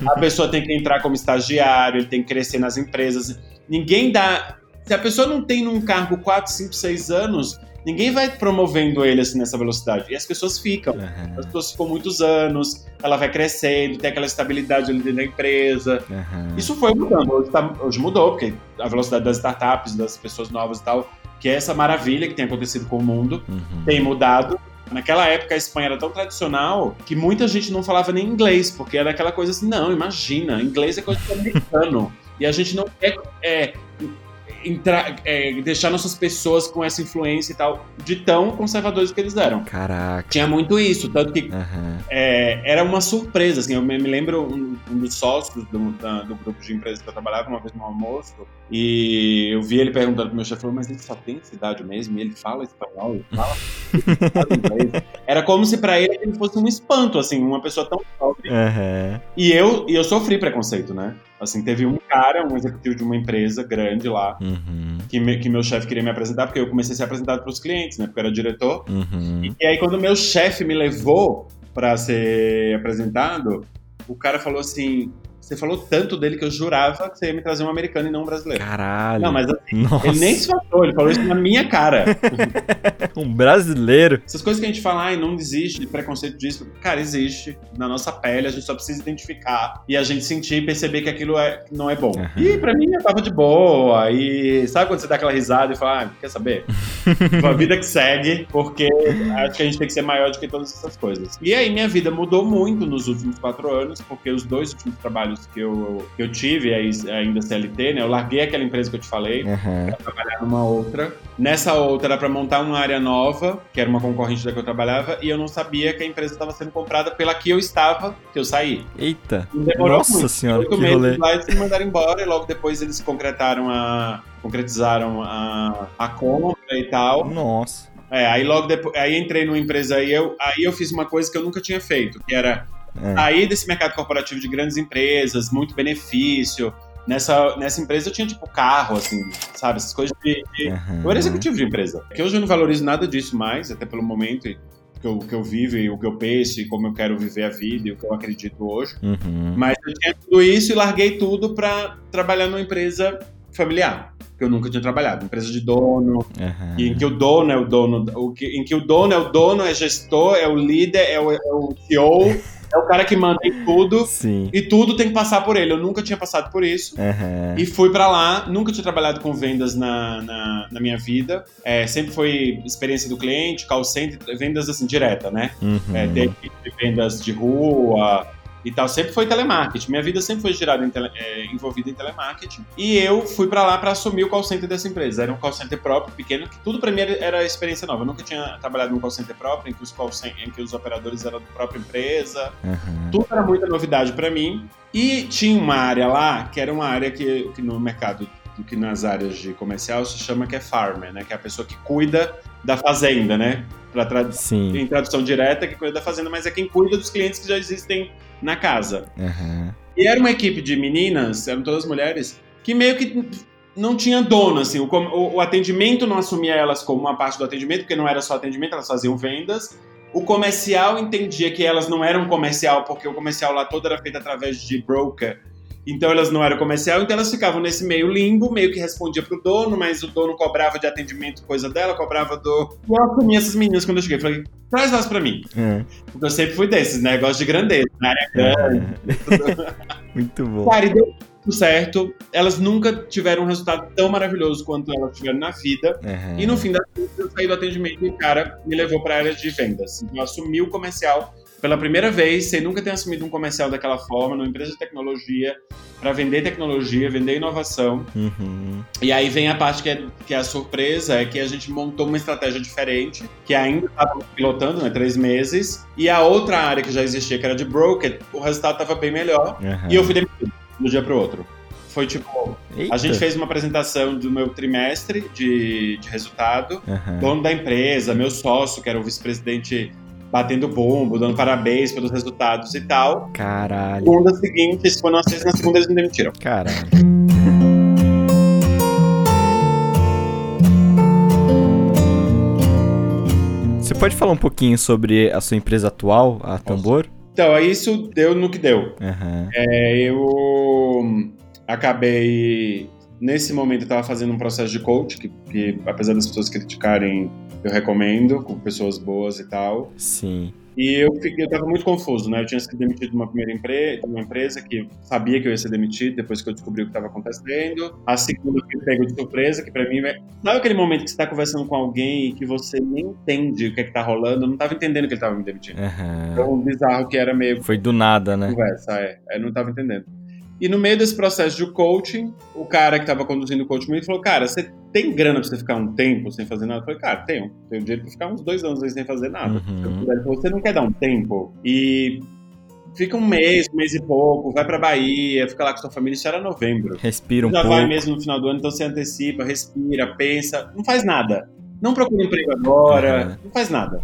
[SPEAKER 4] a pessoa tem que entrar como estagiário, ele tem que crescer nas empresas. Ninguém dá. Se a pessoa não tem num cargo 4, 5, 6 anos, ninguém vai promovendo ele assim nessa velocidade. E as pessoas ficam. Uhum. As pessoas ficam muitos anos, ela vai crescendo, tem aquela estabilidade ali dentro da empresa. Uhum. Isso foi mudando. Hoje, tá, hoje, mudou, porque a velocidade das startups, das pessoas novas e tal, que é essa maravilha que tem acontecido com o mundo, uhum. tem mudado. Naquela época a Espanha era tão tradicional que muita gente não falava nem inglês, porque era aquela coisa assim, não, imagina, inglês é coisa de americano. E a gente não quer é, entrar, é, deixar nossas pessoas com essa influência e tal, de tão conservadores que eles eram.
[SPEAKER 3] Caraca.
[SPEAKER 4] Tinha muito isso, tanto que uhum. é, era uma surpresa, assim, eu me, lembro um, um, dos sócios do, da, do grupo de empresas que eu trabalhava uma vez no almoço, e eu vi ele perguntando pro meu chefe, mas ele só tem cidade mesmo? E ele fala espanhol, ele fala, inglês. Era como se para ele ele fosse um espanto, assim, uma pessoa tão pobre.
[SPEAKER 3] Uhum.
[SPEAKER 4] E eu, e eu sofri preconceito, né? Assim, teve um cara, um executivo de uma empresa grande lá,
[SPEAKER 3] uhum.
[SPEAKER 4] que, me, que meu chefe queria me apresentar, porque eu comecei a ser apresentado para os clientes, né? Porque eu era diretor.
[SPEAKER 3] Uhum.
[SPEAKER 4] E aí, quando meu chefe me levou para ser apresentado, o cara falou assim: você falou tanto dele que eu jurava que você ia me trazer um americano e não um brasileiro.
[SPEAKER 3] Caralho.
[SPEAKER 4] Não, mas assim, ele nem se falou, ele falou isso na minha cara.
[SPEAKER 3] um brasileiro.
[SPEAKER 4] Essas coisas que a gente fala, ai, não existe preconceito disso. Cara, existe. Na nossa pele, a gente só precisa identificar e a gente sentir e perceber que aquilo é, não é bom. Uhum. E pra mim, eu tava de boa. E sabe quando você dá aquela risada e fala, ah, quer saber? a vida que segue, porque acho que a gente tem que ser maior do que todas essas coisas. E aí, minha vida mudou muito nos últimos quatro anos, porque os dois últimos trabalhos que eu, que eu tive, ainda CLT, né? Eu larguei aquela empresa que eu te falei
[SPEAKER 3] uhum.
[SPEAKER 4] para trabalhar numa outra. Nessa outra era para montar uma área nova, que era uma concorrente da que eu trabalhava, e eu não sabia que a empresa estava sendo comprada pela que eu estava, que eu saí.
[SPEAKER 3] Eita! Nossa muito. senhora, Oito que meses rolê.
[SPEAKER 4] lá eles me mandaram embora, e logo depois eles concretaram a concretizaram a, a compra e tal.
[SPEAKER 3] Nossa.
[SPEAKER 4] É, aí logo depois, aí entrei numa empresa aí eu, aí eu fiz uma coisa que eu nunca tinha feito, que era é. Sair desse mercado corporativo de grandes empresas, muito benefício. Nessa, nessa empresa eu tinha, tipo, carro, assim, sabe? Essas coisas de. de... Uhum. Eu era executivo de empresa. Que hoje eu não valorizo nada disso mais, até pelo momento que eu, que eu vivo e o que eu penso e como eu quero viver a vida e o que eu acredito hoje.
[SPEAKER 3] Uhum.
[SPEAKER 4] Mas eu tinha tudo isso e larguei tudo para trabalhar numa empresa familiar que eu nunca tinha trabalhado, empresa de dono,
[SPEAKER 3] uhum.
[SPEAKER 4] em que o dono é o dono, o que, em que o dono é o dono, é gestor, é o líder, é o, é o CEO, é o cara que manda em tudo.
[SPEAKER 3] Sim.
[SPEAKER 4] E tudo tem que passar por ele. Eu nunca tinha passado por isso.
[SPEAKER 3] Uhum.
[SPEAKER 4] E fui para lá. Nunca tinha trabalhado com vendas na, na, na minha vida. É, sempre foi experiência do cliente, call center, vendas assim, direta, né?
[SPEAKER 3] Uhum.
[SPEAKER 4] É, vendas de rua, e tal. Sempre foi telemarketing. Minha vida sempre foi girada em tele, é, envolvida em telemarketing. E eu fui para lá para assumir o call center dessa empresa. Era um call center próprio, pequeno, que tudo para mim era experiência nova. Eu nunca tinha trabalhado num call center próprio, em que os, call em que os operadores eram da própria empresa.
[SPEAKER 3] Uhum.
[SPEAKER 4] Tudo era muita novidade para mim. E tinha uma área lá, que era uma área que, que no mercado que nas áreas de comercial se chama que é farmer, né? Que é a pessoa que cuida da fazenda, né? Pra trad
[SPEAKER 3] Sim.
[SPEAKER 4] Em tradução direta, que cuida da fazenda, mas é quem cuida dos clientes que já existem na casa.
[SPEAKER 3] Uhum.
[SPEAKER 4] E era uma equipe de meninas, eram todas mulheres, que meio que não tinha dono, assim, o, o, o, atendimento não assumia elas como uma parte do atendimento, porque não era só atendimento, elas faziam vendas. O comercial entendia que elas não eram comercial, porque o comercial lá todo era feito através de broker, então elas não eram comercial, então elas ficavam nesse meio limbo, meio que respondia pro dono, mas o dono cobrava de atendimento coisa dela, cobrava do. E eu assumi essas meninas quando eu cheguei. Falei, traz elas pra mim.
[SPEAKER 3] É.
[SPEAKER 4] Porque eu sempre fui desses, né? Gosto de grandeza, na área grande.
[SPEAKER 3] É. Muito bom.
[SPEAKER 4] Cara, e deu tudo certo. Elas nunca tiveram um resultado tão maravilhoso quanto elas tiveram na vida.
[SPEAKER 3] Uhum.
[SPEAKER 4] E no fim da vida, eu saí do atendimento e o cara me levou pra área de vendas. Então, eu assumi o comercial pela primeira vez, sem nunca ter assumido um comercial daquela forma, numa empresa de tecnologia, para vender tecnologia, vender inovação. Uhum. E aí vem a parte que é, que é a surpresa, é que a gente montou uma estratégia diferente, que ainda estava pilotando, né, três meses, e a outra área que já existia, que era de broker, o resultado estava bem melhor, uhum. e eu fui demitido de um dia para o outro. Foi tipo, Eita. a gente fez uma apresentação do meu trimestre de, de resultado, uhum. dono da empresa, meu sócio, que era o vice-presidente batendo bombo, dando parabéns pelos resultados e tal.
[SPEAKER 3] Caralho.
[SPEAKER 4] Segunda seguinte, quando nós fizemos na segunda, eles me demitiram.
[SPEAKER 3] Caralho. Você pode falar um pouquinho sobre a sua empresa atual, a Tambor?
[SPEAKER 4] Então, isso deu no que deu. Uhum. É, eu acabei. Nesse momento, eu estava fazendo um processo de coach, que, que apesar das pessoas criticarem eu recomendo, com pessoas boas e tal.
[SPEAKER 3] Sim.
[SPEAKER 4] E eu, fiquei, eu tava muito confuso, né? Eu tinha sido demitido de uma primeira empresa, uma empresa que sabia que eu ia ser demitido depois que eu descobri o que estava acontecendo. A segunda eu fui pego de surpresa, que para mim é... Sabe aquele momento que você tá conversando com alguém e que você nem entende o que é que tá rolando? Eu não tava entendendo que ele tava me demitindo. Uhum. Então, bizarro que era meio...
[SPEAKER 3] Foi do nada, né?
[SPEAKER 4] Conversa, é. Eu não tava entendendo. E no meio desse processo de coaching, o cara que estava conduzindo o coaching comigo falou: Cara, você tem grana pra você ficar um tempo sem fazer nada? Eu falei: Cara, tenho. Tenho dinheiro pra ficar uns dois anos sem fazer nada. Uhum. Ele falou: Você não quer dar um tempo? E fica um mês, um mês e pouco, vai pra Bahia, fica lá com sua família. Isso era novembro.
[SPEAKER 3] Respira um
[SPEAKER 4] Já
[SPEAKER 3] pouco.
[SPEAKER 4] Já vai mesmo no final do ano, então você antecipa, respira, pensa. Não faz nada. Não procura emprego agora, uhum. não faz nada.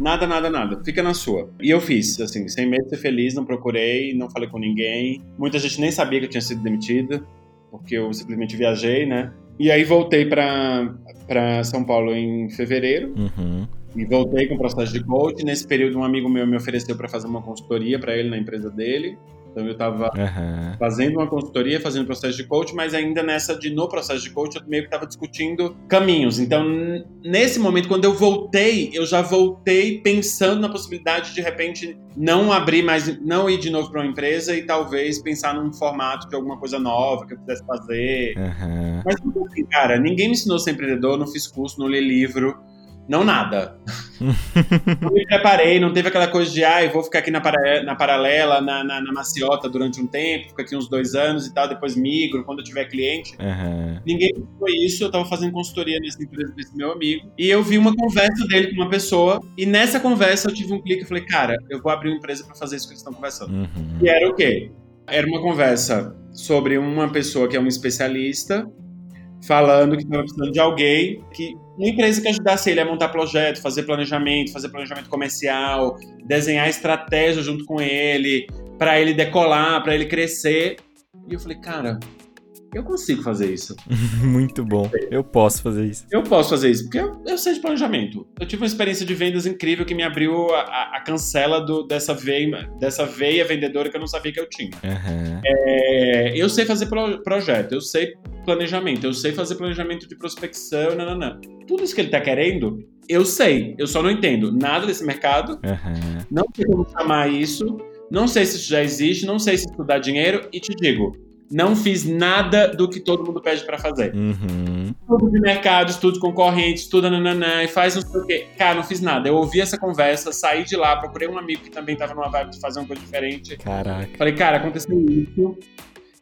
[SPEAKER 4] Nada, nada, nada. Fica na sua. E eu fiz, assim, sem medo de ser feliz, não procurei, não falei com ninguém. Muita gente nem sabia que eu tinha sido demitida, porque eu simplesmente viajei, né? E aí voltei para São Paulo em fevereiro. Uhum. E voltei com o processo de coach. Nesse período, um amigo meu me ofereceu para fazer uma consultoria para ele na empresa dele. Então eu estava uhum. fazendo uma consultoria, fazendo processo de coach, mas ainda nessa de no processo de coach eu meio que estava discutindo caminhos. Então nesse momento quando eu voltei, eu já voltei pensando na possibilidade de, de repente não abrir mais, não ir de novo para uma empresa e talvez pensar num formato de alguma coisa nova que eu pudesse fazer. Uhum. Mas assim, cara, ninguém me ensinou a ser empreendedor, não fiz curso, não li livro. Não nada. não me preparei, não teve aquela coisa de, ah, eu vou ficar aqui na, para, na paralela, na, na, na, maciota durante um tempo, fico aqui uns dois anos e tal, depois migro quando eu tiver cliente. Uhum. Ninguém foi isso, eu tava fazendo consultoria nessa empresa desse meu amigo, e eu vi uma conversa dele com uma pessoa, e nessa conversa eu tive um clique e falei, cara, eu vou abrir uma empresa para fazer isso que eles estão conversando. Uhum. E era o quê? Era uma conversa sobre uma pessoa que é um especialista, falando que estava precisando de alguém que uma empresa que ajudasse ele a montar projeto, fazer planejamento, fazer planejamento comercial, desenhar estratégia junto com ele, para ele decolar, para ele crescer. E eu falei, cara, eu consigo fazer isso.
[SPEAKER 3] Muito bom. Eu posso fazer isso.
[SPEAKER 4] Eu posso fazer isso, porque eu, eu sei de planejamento. Eu tive uma experiência de vendas incrível que me abriu a, a cancela do, dessa, veia, dessa veia vendedora que eu não sabia que eu tinha. Uhum. É, eu sei fazer pro, projeto, eu sei planejamento, eu sei fazer planejamento de prospecção, nananã. Tudo isso que ele tá querendo, eu sei. Eu só não entendo nada desse mercado. Uhum. Não sei como chamar isso. Não sei se isso já existe, não sei se isso dá dinheiro. E te digo, não fiz nada do que todo mundo pede para fazer. Uhum. Estudo de mercado, estudo concorrente, estuda nananã, e faz não sei o quê. Cara, não fiz nada. Eu ouvi essa conversa, saí de lá, procurei um amigo que também tava numa vibe de fazer uma coisa diferente.
[SPEAKER 3] Caraca.
[SPEAKER 4] Falei, cara, aconteceu isso.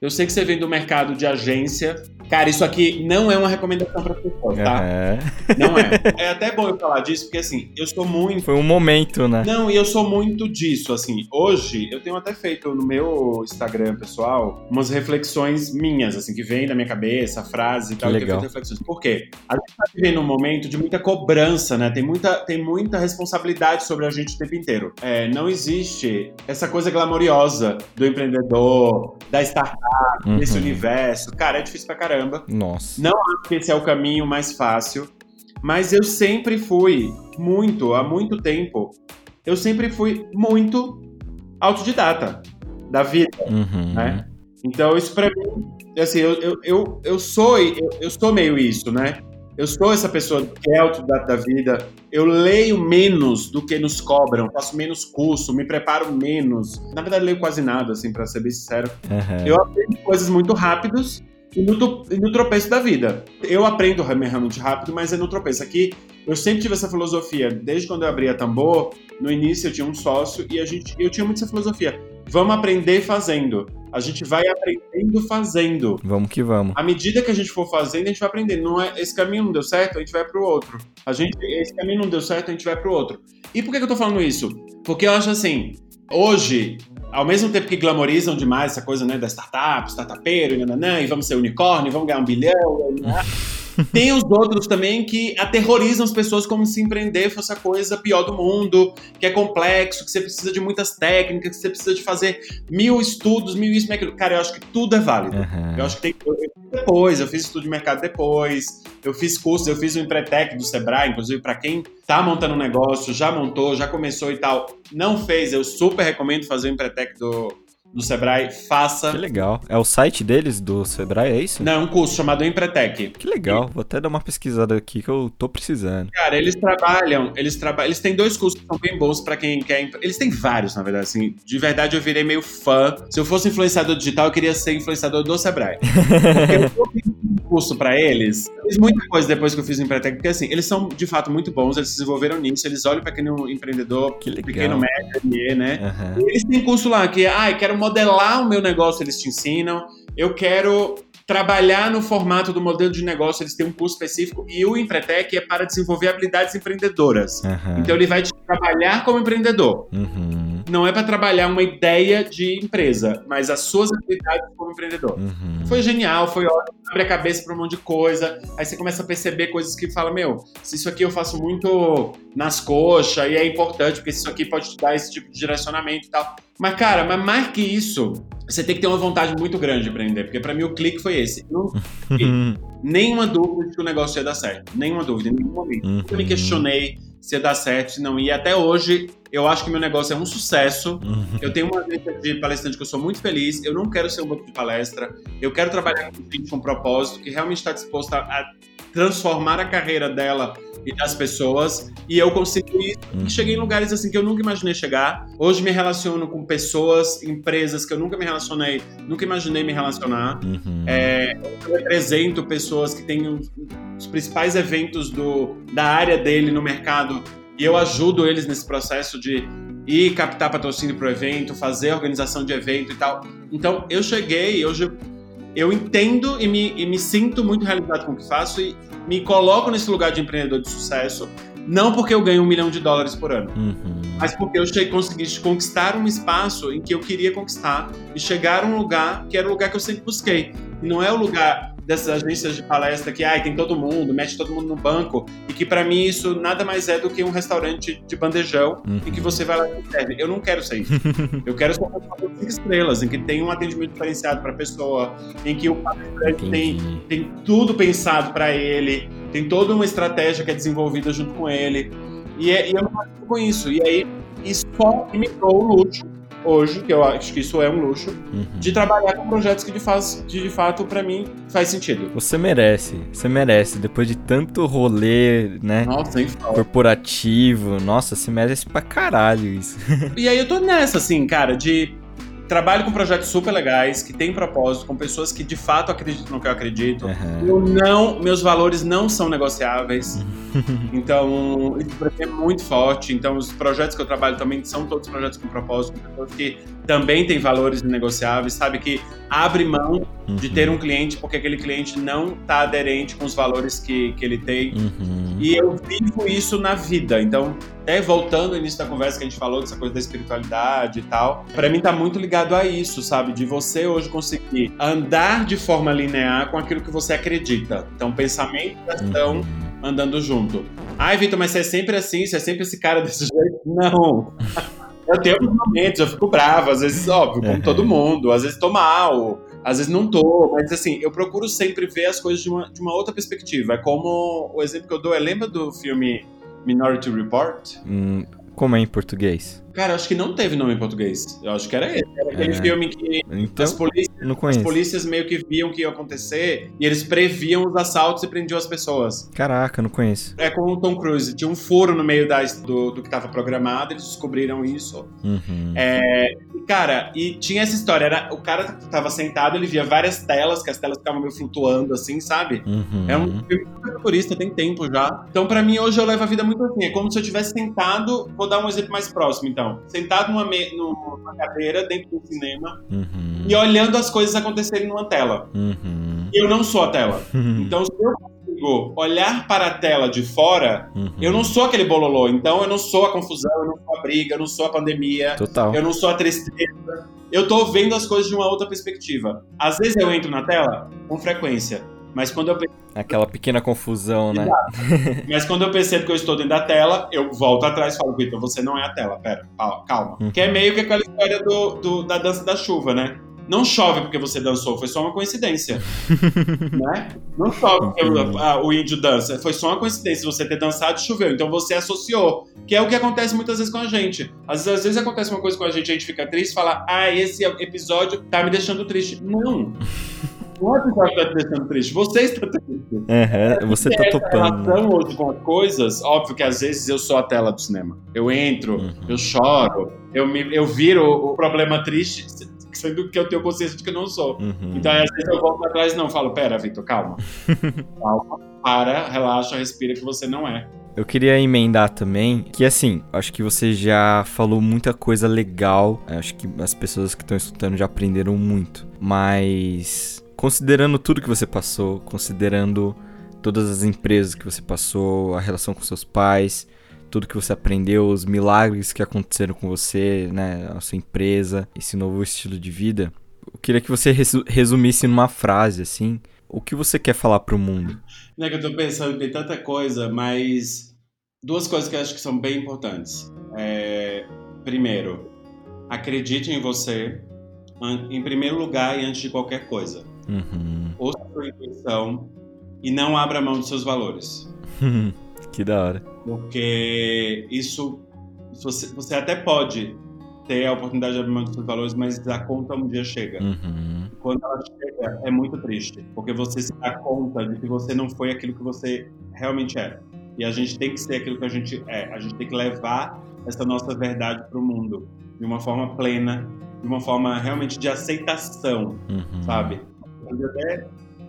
[SPEAKER 4] Eu sei que você vem do mercado de agência. Cara, isso aqui não é uma recomendação para pessoas, tá? Não é. É até bom eu falar disso, porque assim, eu sou muito.
[SPEAKER 3] Foi um momento, né?
[SPEAKER 4] Não, e eu sou muito disso. Assim, hoje eu tenho até feito no meu Instagram pessoal umas reflexões minhas, assim, que vêm da minha cabeça, frases e tal. Que legal. reflexões. Por quê? A gente tá vivendo um momento de muita cobrança, né? Tem muita, tem muita responsabilidade sobre a gente o tempo inteiro. É, não existe essa coisa glamoriosa do empreendedor, da startup uhum. nesse universo. Cara, é difícil pra caramba.
[SPEAKER 3] Nossa.
[SPEAKER 4] Não acho que esse é o caminho mais fácil, mas eu sempre fui muito, há muito tempo, eu sempre fui muito autodidata da vida, uhum. né? Então, isso pra mim, assim, eu, eu, eu, eu sou, eu, eu sou meio isso, né? Eu sou essa pessoa que é autodidata da vida. Eu leio menos do que nos cobram, faço menos curso, me preparo menos. Na verdade, leio quase nada, assim, para ser bem sincero. Uhum. Eu aprendo coisas muito rápidos e no, no, tropeço da vida. Eu aprendo realmente rápido, mas é no tropeço. Aqui, eu sempre tive essa filosofia, desde quando eu abri a Tambor, no início eu tinha um sócio e a gente, eu tinha muito essa filosofia. Vamos aprender fazendo. A gente vai aprendendo fazendo.
[SPEAKER 3] Vamos que vamos.
[SPEAKER 4] À medida que a gente for fazendo, a gente vai aprendendo. Não é, esse caminho não deu certo, a gente vai pro outro. A gente, esse caminho não deu certo, a gente vai pro outro. E por que, que eu tô falando isso? Porque eu acho assim, hoje, ao mesmo tempo que glamorizam demais essa coisa, né, da startup, startupeiro, e, nananã, e vamos ser unicórnio, vamos ganhar um bilhão, né? Tem os outros também que aterrorizam as pessoas como se empreender fosse a coisa pior do mundo, que é complexo, que você precisa de muitas técnicas, que você precisa de fazer mil estudos, mil isso, mil aquilo. Cara, eu acho que tudo é válido. Uhum. Eu acho que tem depois, eu fiz estudo de mercado depois, eu fiz cursos, eu fiz o Empretec do Sebrae, inclusive para quem tá montando um negócio, já montou, já começou e tal, não fez, eu super recomendo fazer o Empretec do do Sebrae, faça.
[SPEAKER 3] Que legal. É o site deles do Sebrae, é isso?
[SPEAKER 4] Não, é um curso chamado Empretec.
[SPEAKER 3] Que legal. Vou até dar uma pesquisada aqui que eu tô precisando.
[SPEAKER 4] Cara, eles trabalham, eles trabalham, eles têm dois cursos que são bem bons para quem quer. Eles têm vários, na verdade, assim. De verdade, eu virei meio fã. Se eu fosse influenciador digital, eu queria ser influenciador do Sebrae. Porque eu curso para eles. Eu fiz muita coisa depois que eu fiz o Empretec, porque assim, eles são de fato muito bons, eles se desenvolveram nisso, eles olham para aquele empreendedor,
[SPEAKER 3] que legal.
[SPEAKER 4] pequeno médio, né? Uhum. E eles têm curso lá que, ah, eu quero modelar o meu negócio, eles te ensinam. Eu quero trabalhar no formato do modelo de negócio, eles têm um curso específico e o Empretec é para desenvolver habilidades empreendedoras. Uhum. Então ele vai te trabalhar como empreendedor. Uhum. Não é para trabalhar uma ideia de empresa, mas as suas habilidades como empreendedor. Uhum. Foi genial, foi ótimo, abre a cabeça para um monte de coisa. Aí você começa a perceber coisas que fala, meu, se isso aqui eu faço muito nas coxas e é importante porque isso aqui pode te dar esse tipo de direcionamento e tal. Mas cara, mas mais que isso, você tem que ter uma vontade muito grande de empreender, porque para mim o clique foi esse. Não nenhuma dúvida de que o negócio ia dar certo. Nenhuma dúvida, em nenhum momento. Uhum. Eu me questionei se ia dar certo, se não ia. Até hoje, eu acho que meu negócio é um sucesso. Uhum. Eu tenho uma agência de palestrante que eu sou muito feliz. Eu não quero ser um banco de palestra. Eu quero trabalhar com gente com um propósito, que realmente está disposto a transformar a carreira dela e das pessoas. E eu consegui uhum. cheguei em lugares assim que eu nunca imaginei chegar. Hoje me relaciono com pessoas, empresas que eu nunca me relacionei, nunca imaginei me relacionar. Uhum. É, eu represento pessoas que têm os, os principais eventos do, da área dele no mercado e eu ajudo eles nesse processo de ir captar patrocínio para o evento, fazer organização de evento e tal. Então eu cheguei, hoje eu entendo e me, e me sinto muito realizado com o que faço e me coloco nesse lugar de empreendedor de sucesso, não porque eu ganho um milhão de dólares por ano, uhum. mas porque eu cheguei, consegui conquistar um espaço em que eu queria conquistar e chegar a um lugar que era o lugar que eu sempre busquei. Não é o lugar dessas agências de palestra que ai, tem todo mundo, mete todo mundo no banco, e que para mim isso nada mais é do que um restaurante de bandejão uhum. em que você vai lá e serve. Eu não quero ser isso. eu quero ser um restaurante cinco estrelas, em que tem um atendimento diferenciado para a pessoa, em que o palestrante tem, tem tudo pensado para ele, tem toda uma estratégia que é desenvolvida junto com ele. E, é, e eu não faço com isso. E aí, isso só me o luxo hoje, que eu acho que isso é um luxo, uhum. de trabalhar com projetos que de, faz, de, fato, para mim, faz sentido.
[SPEAKER 3] Você merece, você merece. Depois de tanto rolê, né?
[SPEAKER 4] Nossa,
[SPEAKER 3] corporativo, nossa, você merece pra caralho isso.
[SPEAKER 4] e aí eu tô nessa, assim, cara, de trabalho com projetos super legais, que têm propósito, com pessoas que de fato acreditam no que eu acredito. Uhum. Eu não, meus valores não são negociáveis. então, isso para mim é muito forte. Então, os projetos que eu trabalho também são todos projetos com propósito, pessoas que também têm valores negociáveis, sabe que abre mão uhum. de ter um cliente porque aquele cliente não está aderente com os valores que, que ele tem. Uhum. E eu vivo isso na vida. Então, até voltando ao início da conversa que a gente falou dessa coisa da espiritualidade e tal, para mim tá muito ligado a isso, sabe? De você hoje conseguir andar de forma linear com aquilo que você acredita. Então, pensamento e ação uhum. andando junto. Ai, Vitor, mas você é sempre assim? Você é sempre esse cara desse jeito? Não. Eu tenho momentos, eu fico bravo, às vezes, óbvio, como todo mundo, às vezes tô mal, às vezes não tô, mas assim, eu procuro sempre ver as coisas de uma, de uma outra perspectiva. É como o exemplo que eu dou é, lembra do filme Minority Report?
[SPEAKER 3] Hum, como é em português?
[SPEAKER 4] Cara, acho que não teve nome em português. Eu acho que era esse. Era aquele
[SPEAKER 3] É.
[SPEAKER 4] filme que
[SPEAKER 3] Então,
[SPEAKER 4] as, polícias, as polícias meio que viam o que ia acontecer e eles previam os assaltos e prendiam as pessoas.
[SPEAKER 3] Caraca, não conheço.
[SPEAKER 4] É com o Tom Cruise. Tinha um furo no meio da, do, do que estava programado, eles descobriram isso.
[SPEAKER 3] Uhum.
[SPEAKER 4] É, cara, e tinha essa história. Era, o cara tava sentado, ele via várias telas, que as telas ficavam meio flutuando, assim, sabe?
[SPEAKER 3] Uhum.
[SPEAKER 4] É um filme futurista, tem tempo já. Então, pra mim, hoje eu levo a vida muito assim. É como se eu tivesse sentado. Vou dar um exemplo mais próximo, então. Sentado numa, me- numa cadeira dentro do cinema
[SPEAKER 3] Uhum.
[SPEAKER 4] e olhando as coisas acontecerem numa tela.
[SPEAKER 3] Uhum.
[SPEAKER 4] Eu não sou a tela.
[SPEAKER 3] Uhum.
[SPEAKER 4] Então, se eu consigo olhar para a tela de fora,
[SPEAKER 3] Uhum.
[SPEAKER 4] eu não sou aquele bololô. Então, eu não sou a confusão, eu não sou a briga, eu não sou a pandemia.
[SPEAKER 3] Total.
[SPEAKER 4] Eu não sou a tristeza. Eu tô vendo as coisas de uma outra perspectiva. Às vezes eu entro na tela com frequência, mas quando eu, pe-
[SPEAKER 3] Aquela pequena confusão, né?
[SPEAKER 4] mas quando eu percebo que eu estou dentro da tela, eu volto atrás e falo, Vitor, você não é a tela, pera, cal- calma.
[SPEAKER 3] Uhum.
[SPEAKER 4] Que é meio que aquela história do, do- da dança da chuva, né? Não chove porque você dançou, foi só uma coincidência. né? Não chove porque o, a- o índio dança, foi só uma coincidência você ter dançado e choveu. Então você associou, que é o que acontece muitas vezes com a gente. Às vezes, às vezes acontece uma coisa com a gente, a gente fica triste e fala, ah, esse episódio tá me deixando triste. Não. Não o episódio que tá te deixando triste, você está triste.
[SPEAKER 3] Uhum. Você tá
[SPEAKER 4] Essa
[SPEAKER 3] topando. né?
[SPEAKER 4] relação hoje com as coisas, óbvio que às vezes eu sou a tela do cinema. Eu entro,
[SPEAKER 3] Uhum.
[SPEAKER 4] eu choro, eu, me, eu viro o problema triste, sendo que eu tenho consciência de que eu não sou.
[SPEAKER 3] Uhum.
[SPEAKER 4] Então, às vezes eu volto atrás e não falo, pera, Vitor, calma. calma, para, relaxa, respira que você não é.
[SPEAKER 3] Eu queria emendar também que, assim, acho que você já falou muita coisa legal. Acho que as pessoas que estão escutando já aprenderam muito. Mas, considerando tudo que você passou, considerando todas as empresas que você passou, a relação com seus pais, tudo que você aprendeu, os milagres que aconteceram com você, né, a sua empresa, esse novo estilo de vida, eu queria que você resu- resumisse numa frase, assim, o que você quer falar pro mundo.
[SPEAKER 4] Não é que eu tô pensando, tem tanta coisa, mas duas coisas que eu acho que são bem importantes. É, primeiro, acredite em você, em primeiro lugar e antes de qualquer coisa.
[SPEAKER 3] Uhum.
[SPEAKER 4] Ouça a sua intuição e não abra mão dos seus valores.
[SPEAKER 3] que da hora.
[SPEAKER 4] Porque isso, você, você até pode ter a oportunidade de abrir mão dos seus valores, mas a conta um dia chega.
[SPEAKER 3] Uhum.
[SPEAKER 4] Quando ela chega, é muito triste, porque você se dá conta de que você não foi aquilo que você realmente é. E a gente tem que ser aquilo que a gente é. A gente tem que levar essa nossa verdade para o mundo de uma forma plena, de uma forma realmente de aceitação,
[SPEAKER 3] Uhum.
[SPEAKER 4] sabe? Eu até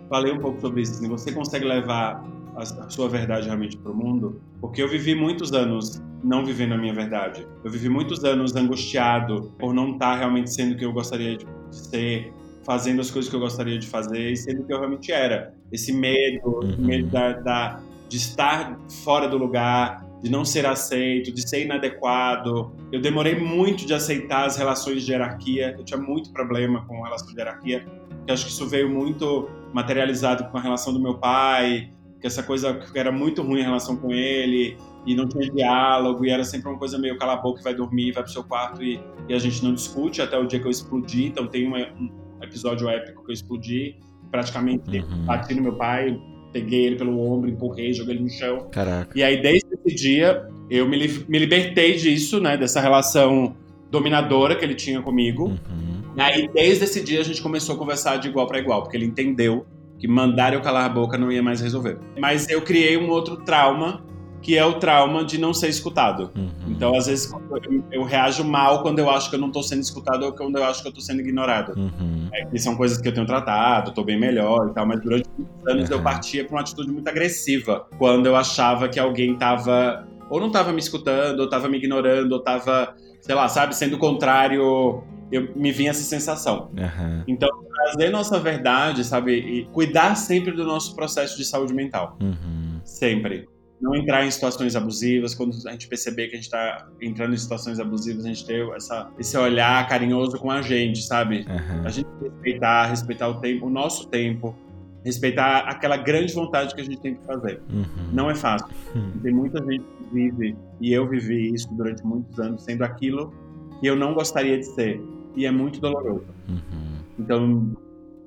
[SPEAKER 4] falei um pouco sobre isso. Assim, você consegue levar a, a sua verdade realmente para o mundo? Porque eu vivi muitos anos não vivendo a minha verdade. Eu vivi muitos anos angustiado por não estar realmente sendo o que eu gostaria de ser, fazendo as coisas que eu gostaria de fazer e sendo o que eu realmente era. Esse medo,
[SPEAKER 3] Uhum.
[SPEAKER 4] medo da, da- de estar fora do lugar, de não ser aceito, de ser inadequado. Eu demorei muito de aceitar as relações de hierarquia. Eu tinha muito problema com relação de hierarquia. Que acho que isso veio muito materializado com a relação do meu pai, que essa coisa que era muito ruim em relação com ele e não tinha diálogo e era sempre uma coisa meio cala a boca, vai dormir, vai pro seu quarto e, e a gente não discute até o dia que eu explodi. Então tem uma- um episódio épico que eu explodi, praticamente
[SPEAKER 3] Uhum.
[SPEAKER 4] bati no meu pai, peguei ele pelo ombro, empurrei, joguei ele no chão.
[SPEAKER 3] Caraca.
[SPEAKER 4] E aí, desde esse dia, eu me, li- me libertei disso, né? Dessa relação dominadora que ele tinha comigo.
[SPEAKER 3] Uhum.
[SPEAKER 4] E aí, desde esse dia, a gente começou a conversar de igual para igual, porque ele entendeu que mandar eu calar a boca não ia mais resolver. Mas eu criei um outro trauma, que é o trauma de não ser escutado.
[SPEAKER 3] Uhum.
[SPEAKER 4] Então, às vezes, eu, eu reajo mal quando eu acho que eu não tô sendo escutado ou quando eu acho que eu tô sendo ignorado.
[SPEAKER 3] Uhum.
[SPEAKER 4] E são coisas que eu tenho tratado, tô bem melhor e tal, mas durante muitos anos eu
[SPEAKER 3] Uhum.
[SPEAKER 4] partia pra uma atitude muito agressiva, quando eu achava que alguém tava, ou não tava me escutando, ou tava me ignorando, ou tava, sei lá, sabe, sendo contrário, eu me vinha essa sensação.
[SPEAKER 3] Aham.
[SPEAKER 4] Então, trazer nossa verdade, sabe, e cuidar sempre do nosso processo de saúde mental,
[SPEAKER 3] Uhum.
[SPEAKER 4] sempre. Não entrar em situações abusivas, quando a gente perceber que a gente tá entrando em situações abusivas, a gente ter essa, esse olhar carinhoso com a gente, sabe?
[SPEAKER 3] Aham.
[SPEAKER 4] A gente respeitar, respeitar o tempo, o nosso tempo, respeitar aquela grande vontade que a gente tem que fazer.
[SPEAKER 3] Uhum.
[SPEAKER 4] Não é fácil.
[SPEAKER 3] Uhum.
[SPEAKER 4] Tem muita gente que vive, e eu vivi isso durante muitos anos, sendo aquilo que eu não gostaria de ser. E é muito doloroso.
[SPEAKER 3] Uhum.
[SPEAKER 4] Então,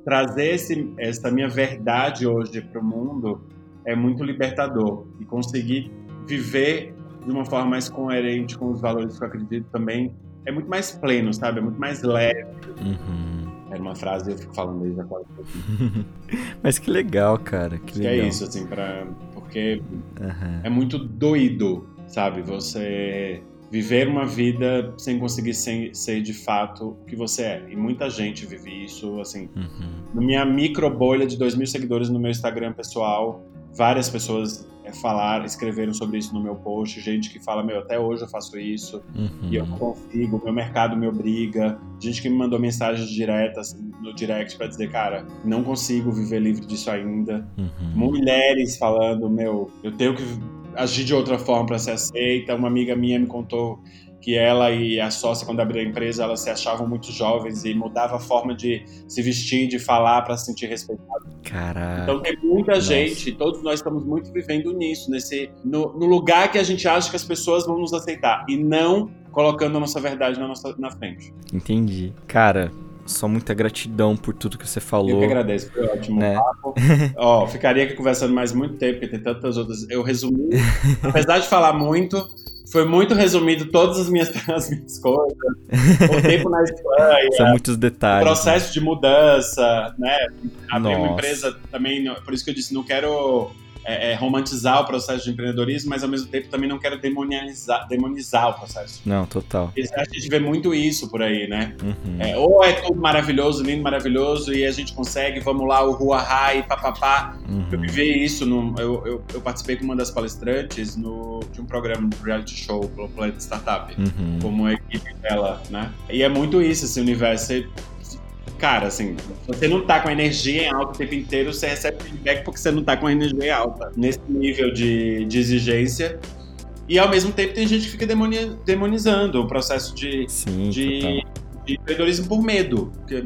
[SPEAKER 4] trazer esse, essa minha verdade hoje para o mundo é muito libertador. E conseguir viver de uma forma mais coerente com os valores que eu acredito também, é muito mais pleno, sabe? É muito mais leve. Uhum. Era uma frase eu fico falando desde a quase.
[SPEAKER 3] Mas que legal, cara. Que,
[SPEAKER 4] que é isso, assim, pra, porque uhum. é muito doído, sabe? Você viver uma vida sem conseguir ser, ser, de fato o que você é. E muita gente vive isso, assim. Uhum. Na minha micro bolha de 2 mil seguidores no meu Instagram pessoal, várias pessoas é, falaram, escreveram sobre isso no meu post, gente que fala, meu, até hoje eu faço isso uhum. e eu não consigo, meu mercado me obriga, gente que me mandou mensagens diretas no direct para dizer, cara, não consigo viver livre disso ainda. Uhum. Mulheres falando, meu, eu tenho que agir de outra forma para ser aceita. Uma amiga minha me contou que ela e a sócia, quando abriu a empresa, elas se achavam muito jovens e mudava a forma de se vestir, de falar para se sentir respeitado.
[SPEAKER 3] Caraca.
[SPEAKER 4] Então tem muita Nossa. gente, todos nós estamos muito vivendo nisso, nesse no, no, lugar que a gente acha que as pessoas vão nos aceitar e não colocando a nossa verdade na, nossa, na frente.
[SPEAKER 3] Entendi. Cara, só muita gratidão por tudo que você falou. Eu
[SPEAKER 4] que agradeço, foi ótimo né? Ó, ficaria aqui conversando mais muito tempo, porque tem tantas outras. Eu resumi, apesar de falar muito, foi muito resumido todas as minhas, as minhas coisas. O tempo na Espanha.
[SPEAKER 3] São muitos detalhes.
[SPEAKER 4] O processo né? de mudança, né? Abrir uma empresa também, por isso que eu disse, não quero é, é, romantizar o processo de empreendedorismo, mas ao mesmo tempo também não quero demonizar, demonizar o processo.
[SPEAKER 3] Não, total.
[SPEAKER 4] a gente vê muito isso por aí, né? Uhum. É, ou é tudo maravilhoso, lindo, maravilhoso, e a gente consegue, vamos lá, o Rua e papapá. Uhum. Eu vivi isso, no, eu, eu, eu, participei com uma das palestrantes no, de um programa de reality show pelo Planeta Startup, uhum. como a equipe dela, né? E é muito isso, esse universo. Você, cara, assim, você não tá com a energia em alta o tempo inteiro, você recebe feedback porque você não tá com a energia alta. Nesse nível de, de exigência. E ao mesmo tempo tem gente que fica demonizando o processo de,
[SPEAKER 3] Sim,
[SPEAKER 4] de, de empreendedorismo por medo. Porque,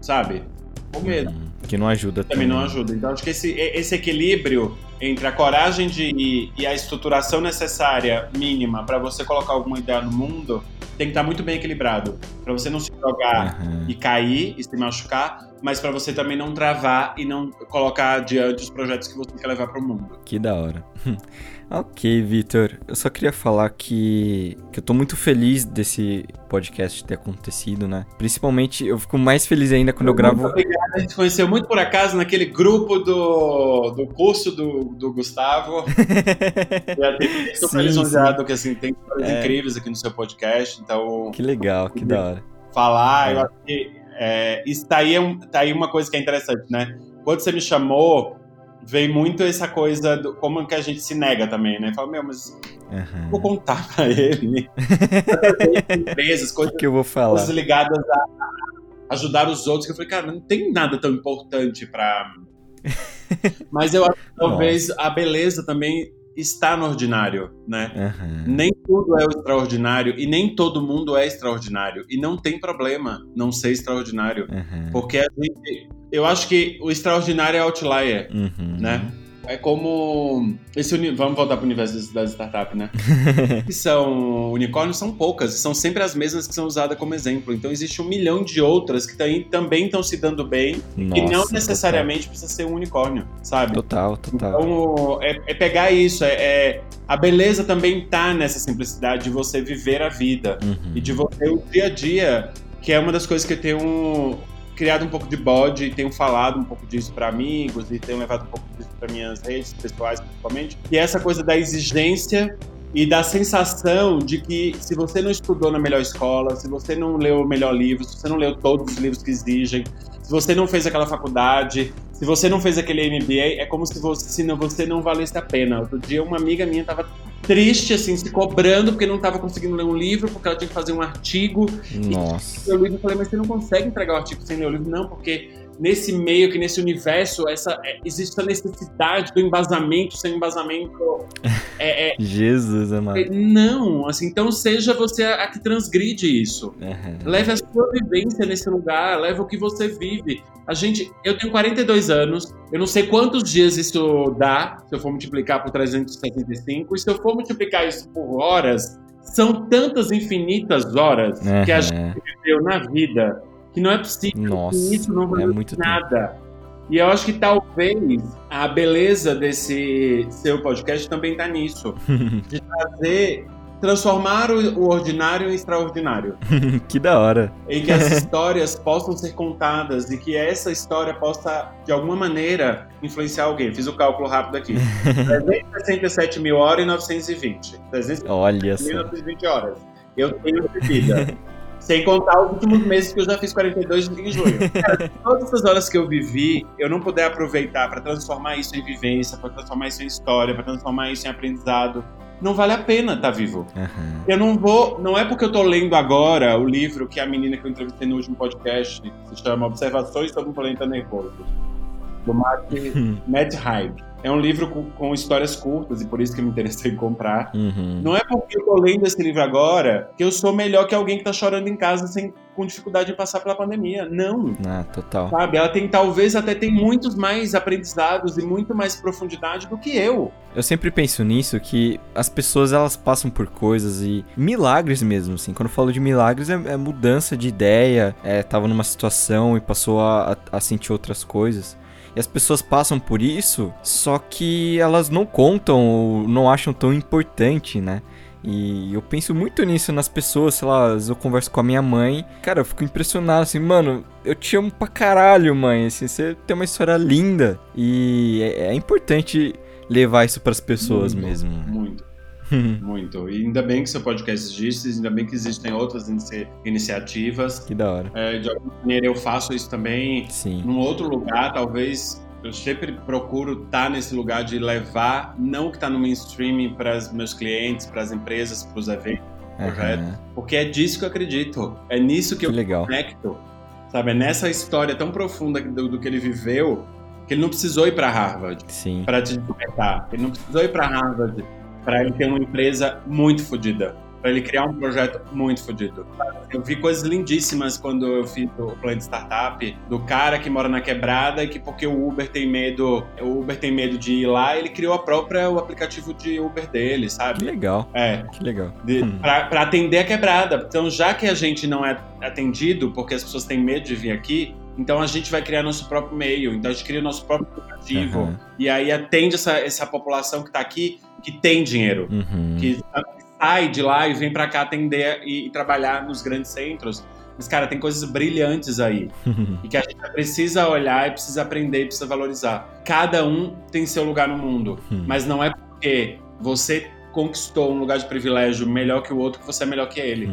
[SPEAKER 4] sabe? Por medo. Hum,
[SPEAKER 3] que não ajuda
[SPEAKER 4] também. Também não ajuda. Então acho que esse, esse equilíbrio entre a coragem de ir e a estruturação necessária mínima para você colocar alguma ideia no mundo tem que estar muito bem equilibrado. Para você não se jogar uhum. e cair e se machucar, mas para você também não travar e não colocar adiante os projetos que você quer levar para o mundo.
[SPEAKER 3] Que da hora. ok, Vitor. Eu só queria falar que, que eu tô muito feliz desse podcast ter acontecido, né? Principalmente, eu fico mais feliz ainda quando eu, gravo.
[SPEAKER 4] Obrigado. A gente conheceu muito por acaso naquele grupo do, do curso do, do Gustavo. e super lisonjeado que assim, tem coisas é... incríveis aqui no seu podcast. Então.
[SPEAKER 3] Que legal, que da hora.
[SPEAKER 4] Falar, é. eu acho que é, isso tá aí, é tá aí uma coisa que é interessante, né? Quando você me chamou, veio muito essa coisa do como que a gente se nega também, né? Fala, meu, mas uhum. vou contar pra ele.
[SPEAKER 3] empresas, coisas, que, eu vou falar?
[SPEAKER 4] coisas ligadas a ajudar os outros. Que eu falei, cara, não tem nada tão importante pra. mas eu acho que talvez Nossa. a beleza também está no ordinário, né? Uhum. Nem tudo é o extraordinário e nem todo mundo é extraordinário. E não tem problema não ser extraordinário. Uhum. Porque a gente. Eu acho que o extraordinário é outlier, uhum. né? É como. Esse uni... Vamos voltar para o universo das startups, né? que são unicórnios, são poucas, são sempre as mesmas que são usadas como exemplo. Então existe um milhão de outras que também estão se dando bem Nossa, e não necessariamente total. precisa ser um unicórnio, sabe?
[SPEAKER 3] Total, total.
[SPEAKER 4] Então é, é pegar isso, é, é, a beleza também tá nessa simplicidade de você viver a vida uhum. e de você o dia a dia, que é uma das coisas que eu tenho criado um pouco de bode e tenho falado um pouco disso para amigos e tenho levado um pouco disso para minhas redes pessoais, principalmente. E essa coisa da exigência e da sensação de que se você não estudou na melhor escola, se você não leu o melhor livro, se você não leu todos os livros que exigem, se você não fez aquela faculdade, se você não fez aquele MBA, é como se você, se não, você não valesse a pena. Outro dia, uma amiga minha estava triste, assim, se cobrando porque não estava conseguindo ler um livro, porque ela tinha que fazer um artigo.
[SPEAKER 3] Nossa.
[SPEAKER 4] E eu falei, mas você não consegue entregar o artigo sem ler o livro? Não, porque nesse meio, que nesse universo, essa, é, existe essa necessidade do embasamento, sem embasamento.
[SPEAKER 3] É, é, Jesus, amado. É,
[SPEAKER 4] não, assim, então seja você a, a que transgride isso. Uhum. Leve a sua vivência nesse lugar, leve o que você vive. A gente, eu tenho 42 anos, eu não sei quantos dias isso dá, se eu for multiplicar por 375, e se eu for multiplicar isso por horas, são tantas infinitas horas uhum. que a gente viveu na vida que não é possível
[SPEAKER 3] Nossa,
[SPEAKER 4] que isso não
[SPEAKER 3] valeu é muito
[SPEAKER 4] nada.
[SPEAKER 3] Tempo.
[SPEAKER 4] E eu acho que talvez a beleza desse seu podcast também está nisso. de trazer transformar o ordinário em extraordinário.
[SPEAKER 3] que da hora.
[SPEAKER 4] E que as histórias possam ser contadas e que essa história possa, de alguma maneira, influenciar alguém. Fiz o cálculo rápido aqui. 367 mil horas e 920. 367
[SPEAKER 3] Olha só.
[SPEAKER 4] 920 horas. Eu tenho de vida. Sem contar os últimos meses que eu já fiz 42 em junho. Cara, todas essas horas que eu vivi, eu não puder aproveitar para transformar isso em vivência, para transformar isso em história, para transformar isso em aprendizado, não vale a pena estar tá vivo. Uhum. Eu não vou. Não é porque eu tô lendo agora o livro que a menina que eu entrevistei no último podcast, que se chama Observações sobre um Planeta Nervoso, do Matt. Matt Hyde. É um livro com, com, histórias curtas e por isso que eu me interessei em comprar. Uhum. Não é porque eu tô lendo esse livro agora que eu sou melhor que alguém que tá chorando em casa sem, com dificuldade de passar pela pandemia. Não.
[SPEAKER 3] Ah, total.
[SPEAKER 4] Sabe? Ela tem, talvez, até tem muitos mais aprendizados e muito mais profundidade do que eu.
[SPEAKER 3] Eu sempre penso nisso, que as pessoas, elas passam por coisas e milagres mesmo, assim. Quando eu falo de milagres, é, é mudança de ideia, é, tava numa situação e passou a, a, a sentir outras coisas. E as pessoas passam por isso, só que elas não contam ou não acham tão importante, né? E eu penso muito nisso nas pessoas, sei lá, eu converso com a minha mãe, cara, eu fico impressionado assim, mano, eu te amo pra caralho, mãe, assim, você tem uma história linda. E é, é importante levar isso para as pessoas
[SPEAKER 4] muito,
[SPEAKER 3] mesmo.
[SPEAKER 4] Muito. Muito. E ainda bem que seu podcast existe, ainda bem que existem outras inici iniciativas.
[SPEAKER 3] Que da hora.
[SPEAKER 4] É, de alguma maneira eu faço isso também
[SPEAKER 3] Sim.
[SPEAKER 4] num outro lugar, talvez. Eu sempre procuro estar tá nesse lugar de levar, não que está no mainstream para os meus clientes, para as empresas, para os eventos, uhum. Porque é disso que eu acredito. É nisso que, que eu
[SPEAKER 3] legal.
[SPEAKER 4] conecto. Sabe? É nessa história tão profunda do, do que ele viveu que ele não precisou ir para Harvard para te despertar. Ele não precisou ir para Harvard para ele ter uma empresa muito fodida, para ele criar um projeto muito fodido. Eu vi coisas lindíssimas quando eu fiz o plano de startup do cara que mora na quebrada e que porque o Uber tem medo, o Uber tem medo de ir lá, ele criou a própria o aplicativo de Uber dele, sabe?
[SPEAKER 3] Que legal.
[SPEAKER 4] É.
[SPEAKER 3] Que legal.
[SPEAKER 4] Hum. Para atender a quebrada. Então, já que a gente não é atendido porque as pessoas têm medo de vir aqui, então a gente vai criar nosso próprio meio, então a gente cria nosso próprio aplicativo. Uhum. E aí atende essa, essa população que está aqui que tem dinheiro,
[SPEAKER 3] uhum.
[SPEAKER 4] que sai de lá e vem para cá atender e, e, trabalhar nos grandes centros. Mas, cara, tem coisas brilhantes aí. Uhum. E que a gente precisa olhar e precisa aprender e precisa valorizar. Cada um tem seu lugar no mundo. Uhum. Mas não é porque você conquistou um lugar de privilégio melhor que o outro que você é melhor que ele.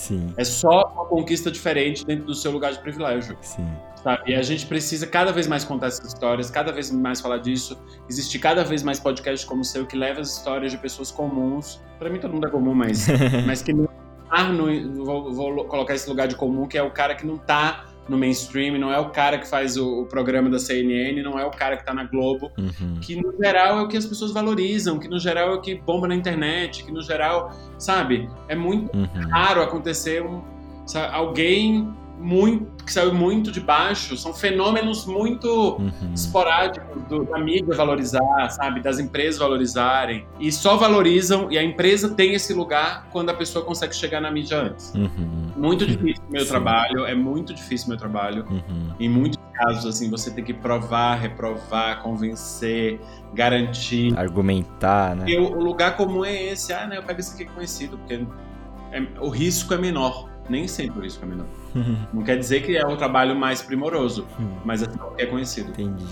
[SPEAKER 3] Sim.
[SPEAKER 4] É só uma conquista diferente dentro do seu lugar de privilégio.
[SPEAKER 3] Sim.
[SPEAKER 4] Sabe? E a gente precisa cada vez mais contar essas histórias, cada vez mais falar disso. Existe cada vez mais podcasts como o seu que leva as histórias de pessoas comuns. Para mim todo mundo é comum, mas, mas que não tá no, vou, vou, colocar esse lugar de comum, que é o cara que não tá no mainstream, não é o cara que faz o, o programa da CNN, não é o cara que tá na Globo,
[SPEAKER 3] uhum.
[SPEAKER 4] que no geral é o que as pessoas valorizam, que no geral é o que bomba na internet, que no geral, sabe, é muito uhum. raro acontecer um, sabe, alguém muito, que saiu muito de baixo, são fenômenos muito uhum. esporádicos do, da mídia valorizar, sabe, das empresas valorizarem e só valorizam e a empresa tem esse lugar quando a pessoa consegue chegar na mídia antes.
[SPEAKER 3] Uhum.
[SPEAKER 4] Muito difícil meu Sim. trabalho, é muito difícil meu trabalho.
[SPEAKER 3] Uhum.
[SPEAKER 4] Em muitos casos assim, você tem que provar, reprovar, convencer, garantir,
[SPEAKER 3] argumentar, né?
[SPEAKER 4] E o, o lugar comum é esse, ah, né, eu pego esse aqui conhecido porque é, o risco é menor. Nem sempre o risco é. Não quer dizer que é o trabalho mais primoroso, hum. mas é o que é conhecido.
[SPEAKER 3] Entendi.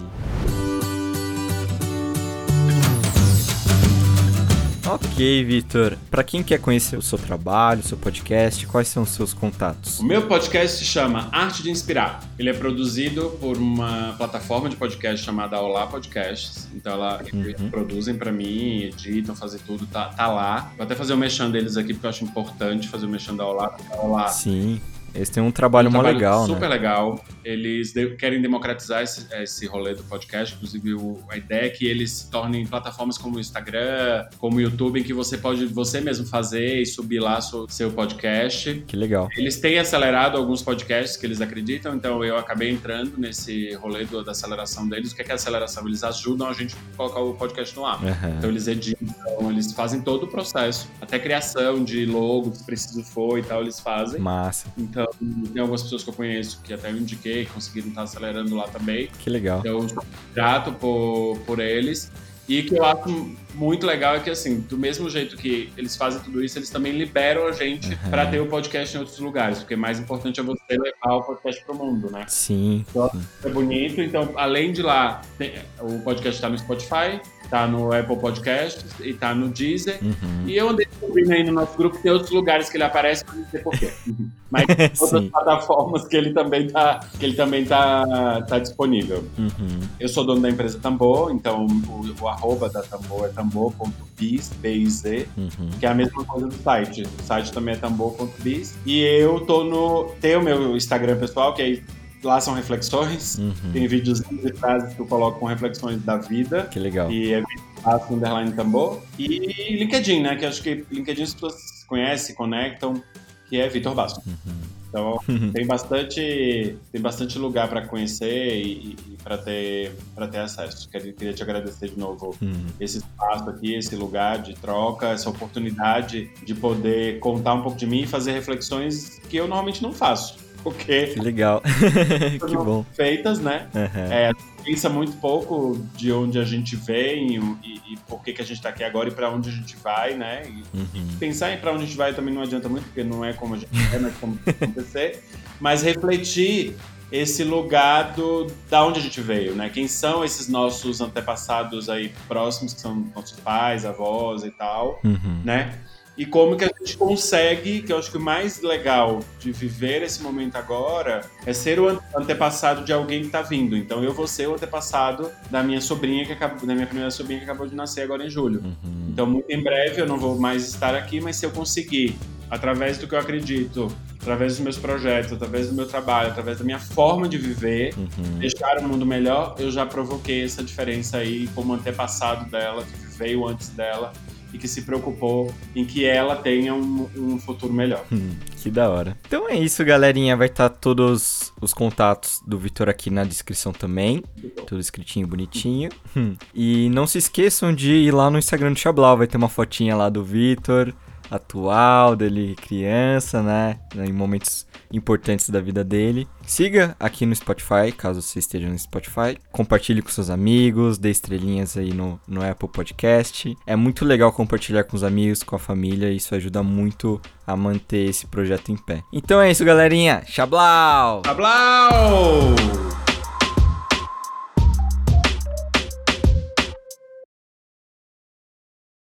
[SPEAKER 3] Ok, Vitor. Para quem quer conhecer o seu trabalho, o seu podcast, quais são os seus contatos?
[SPEAKER 4] O meu podcast se chama Arte de Inspirar. Ele é produzido por uma plataforma de podcast chamada Olá Podcasts. Então, ela uhum. produzem para mim, editam, fazem tudo, tá, tá lá. Vou até fazer o mexão deles aqui, porque eu acho importante fazer o mexão da Olá. Olá.
[SPEAKER 3] Sim. Eles têm um trabalho, um trabalho legal,
[SPEAKER 4] super
[SPEAKER 3] né?
[SPEAKER 4] Super legal. Eles de querem democratizar esse, esse rolê do podcast. Inclusive, o, a ideia é que eles se tornem plataformas como o Instagram, como o YouTube, em que você pode você mesmo fazer e subir lá seu, seu podcast.
[SPEAKER 3] Que legal.
[SPEAKER 4] Eles têm acelerado alguns podcasts que eles acreditam, então eu acabei entrando nesse rolê do, da aceleração deles. O que é, que é aceleração? Eles ajudam a gente a colocar o podcast no ar.
[SPEAKER 3] Uhum.
[SPEAKER 4] Então, eles editam, eles fazem todo o processo. Até criação de logo, se preciso for e tal, eles fazem.
[SPEAKER 3] Massa.
[SPEAKER 4] Então, Então, tem algumas pessoas que eu conheço que até eu indiquei, conseguiram estar acelerando lá também.
[SPEAKER 3] Que legal.
[SPEAKER 4] Então, eu sou grato por, por eles. E que eu acho muito legal é que, assim, do mesmo jeito que eles fazem tudo isso, eles também liberam a gente uhum. para ter o podcast em outros lugares, porque mais importante é você levar o podcast pro mundo, né?
[SPEAKER 3] Sim.
[SPEAKER 4] Então, é bonito. Então, além de lá, tem, o podcast está no Spotify, tá no Apple Podcasts e tá no Deezer. Uhum. E eu andei descobrindo aí no nosso grupo, tem outros lugares que ele aparece, mas não sei porquê. Mas tem outras plataformas que ele também tá, que ele também tá, tá disponível. Uhum. Eu sou dono da empresa Tambor, então o, o arroba da Tambor é tambor.biz, B-I-Z, uhum. que é a mesma coisa do site. O site também é tambor.biz. E eu tô no... Tem o meu Instagram pessoal, que é Lá são reflexões, uhum. tem vídeos e frases que eu coloco com reflexões da vida.
[SPEAKER 3] Que legal.
[SPEAKER 4] E é Aço Underline Tambor. E LinkedIn, né? Que acho que LinkedIn as pessoas conhecem, conectam, que é Vitor Basso. Uhum. Então tem bastante tem bastante lugar para conhecer e, e para ter para ter acesso. Queria, queria te agradecer de novo uhum. esse espaço aqui, esse lugar de troca, essa oportunidade de poder contar um pouco de mim e fazer reflexões que eu normalmente não faço porque.
[SPEAKER 3] Que legal. que bom.
[SPEAKER 4] Feitas, né? Uhum. É, pensa muito pouco de onde a gente vem e, e por que, que a gente está aqui agora e para onde a gente vai, né? Uhum. Pensar em para onde a gente vai também não adianta muito, porque não é como a gente quer, não é como acontecer. Mas refletir esse lugar do, da onde a gente veio, né? Quem são esses nossos antepassados aí próximos, que são nossos pais, avós e tal, uhum. né? E como que a gente consegue, que eu acho que o mais legal de viver esse momento agora é ser o antepassado de alguém que está vindo. Então eu vou ser o antepassado da minha sobrinha que acabou, da minha primeira sobrinha que acabou de nascer agora em julho. Uhum. Então muito em breve eu não vou mais estar aqui, mas se eu conseguir através do que eu acredito, através dos meus projetos, através do meu trabalho, através da minha forma de viver, uhum. deixar o mundo melhor, eu já provoquei essa diferença aí como antepassado dela, que veio antes dela e que se preocupou em que ela tenha um, um futuro melhor.
[SPEAKER 3] Hum, que da hora. Então é isso, galerinha. Vai estar tá todos os contatos do Vitor aqui na descrição também. Tudo escritinho, bonitinho. Hum. E não se esqueçam de ir lá no Instagram do Chablau. Vai ter uma fotinha lá do Vitor atual, dele criança, né? Em momentos importantes da vida dele. Siga aqui no Spotify, caso você esteja no Spotify. Compartilhe com seus amigos, dê estrelinhas aí no, no Apple Podcast. É muito legal compartilhar com os amigos, com a família, isso ajuda muito a manter esse projeto em pé. Então é isso, galerinha. Xablau!
[SPEAKER 4] Xablau!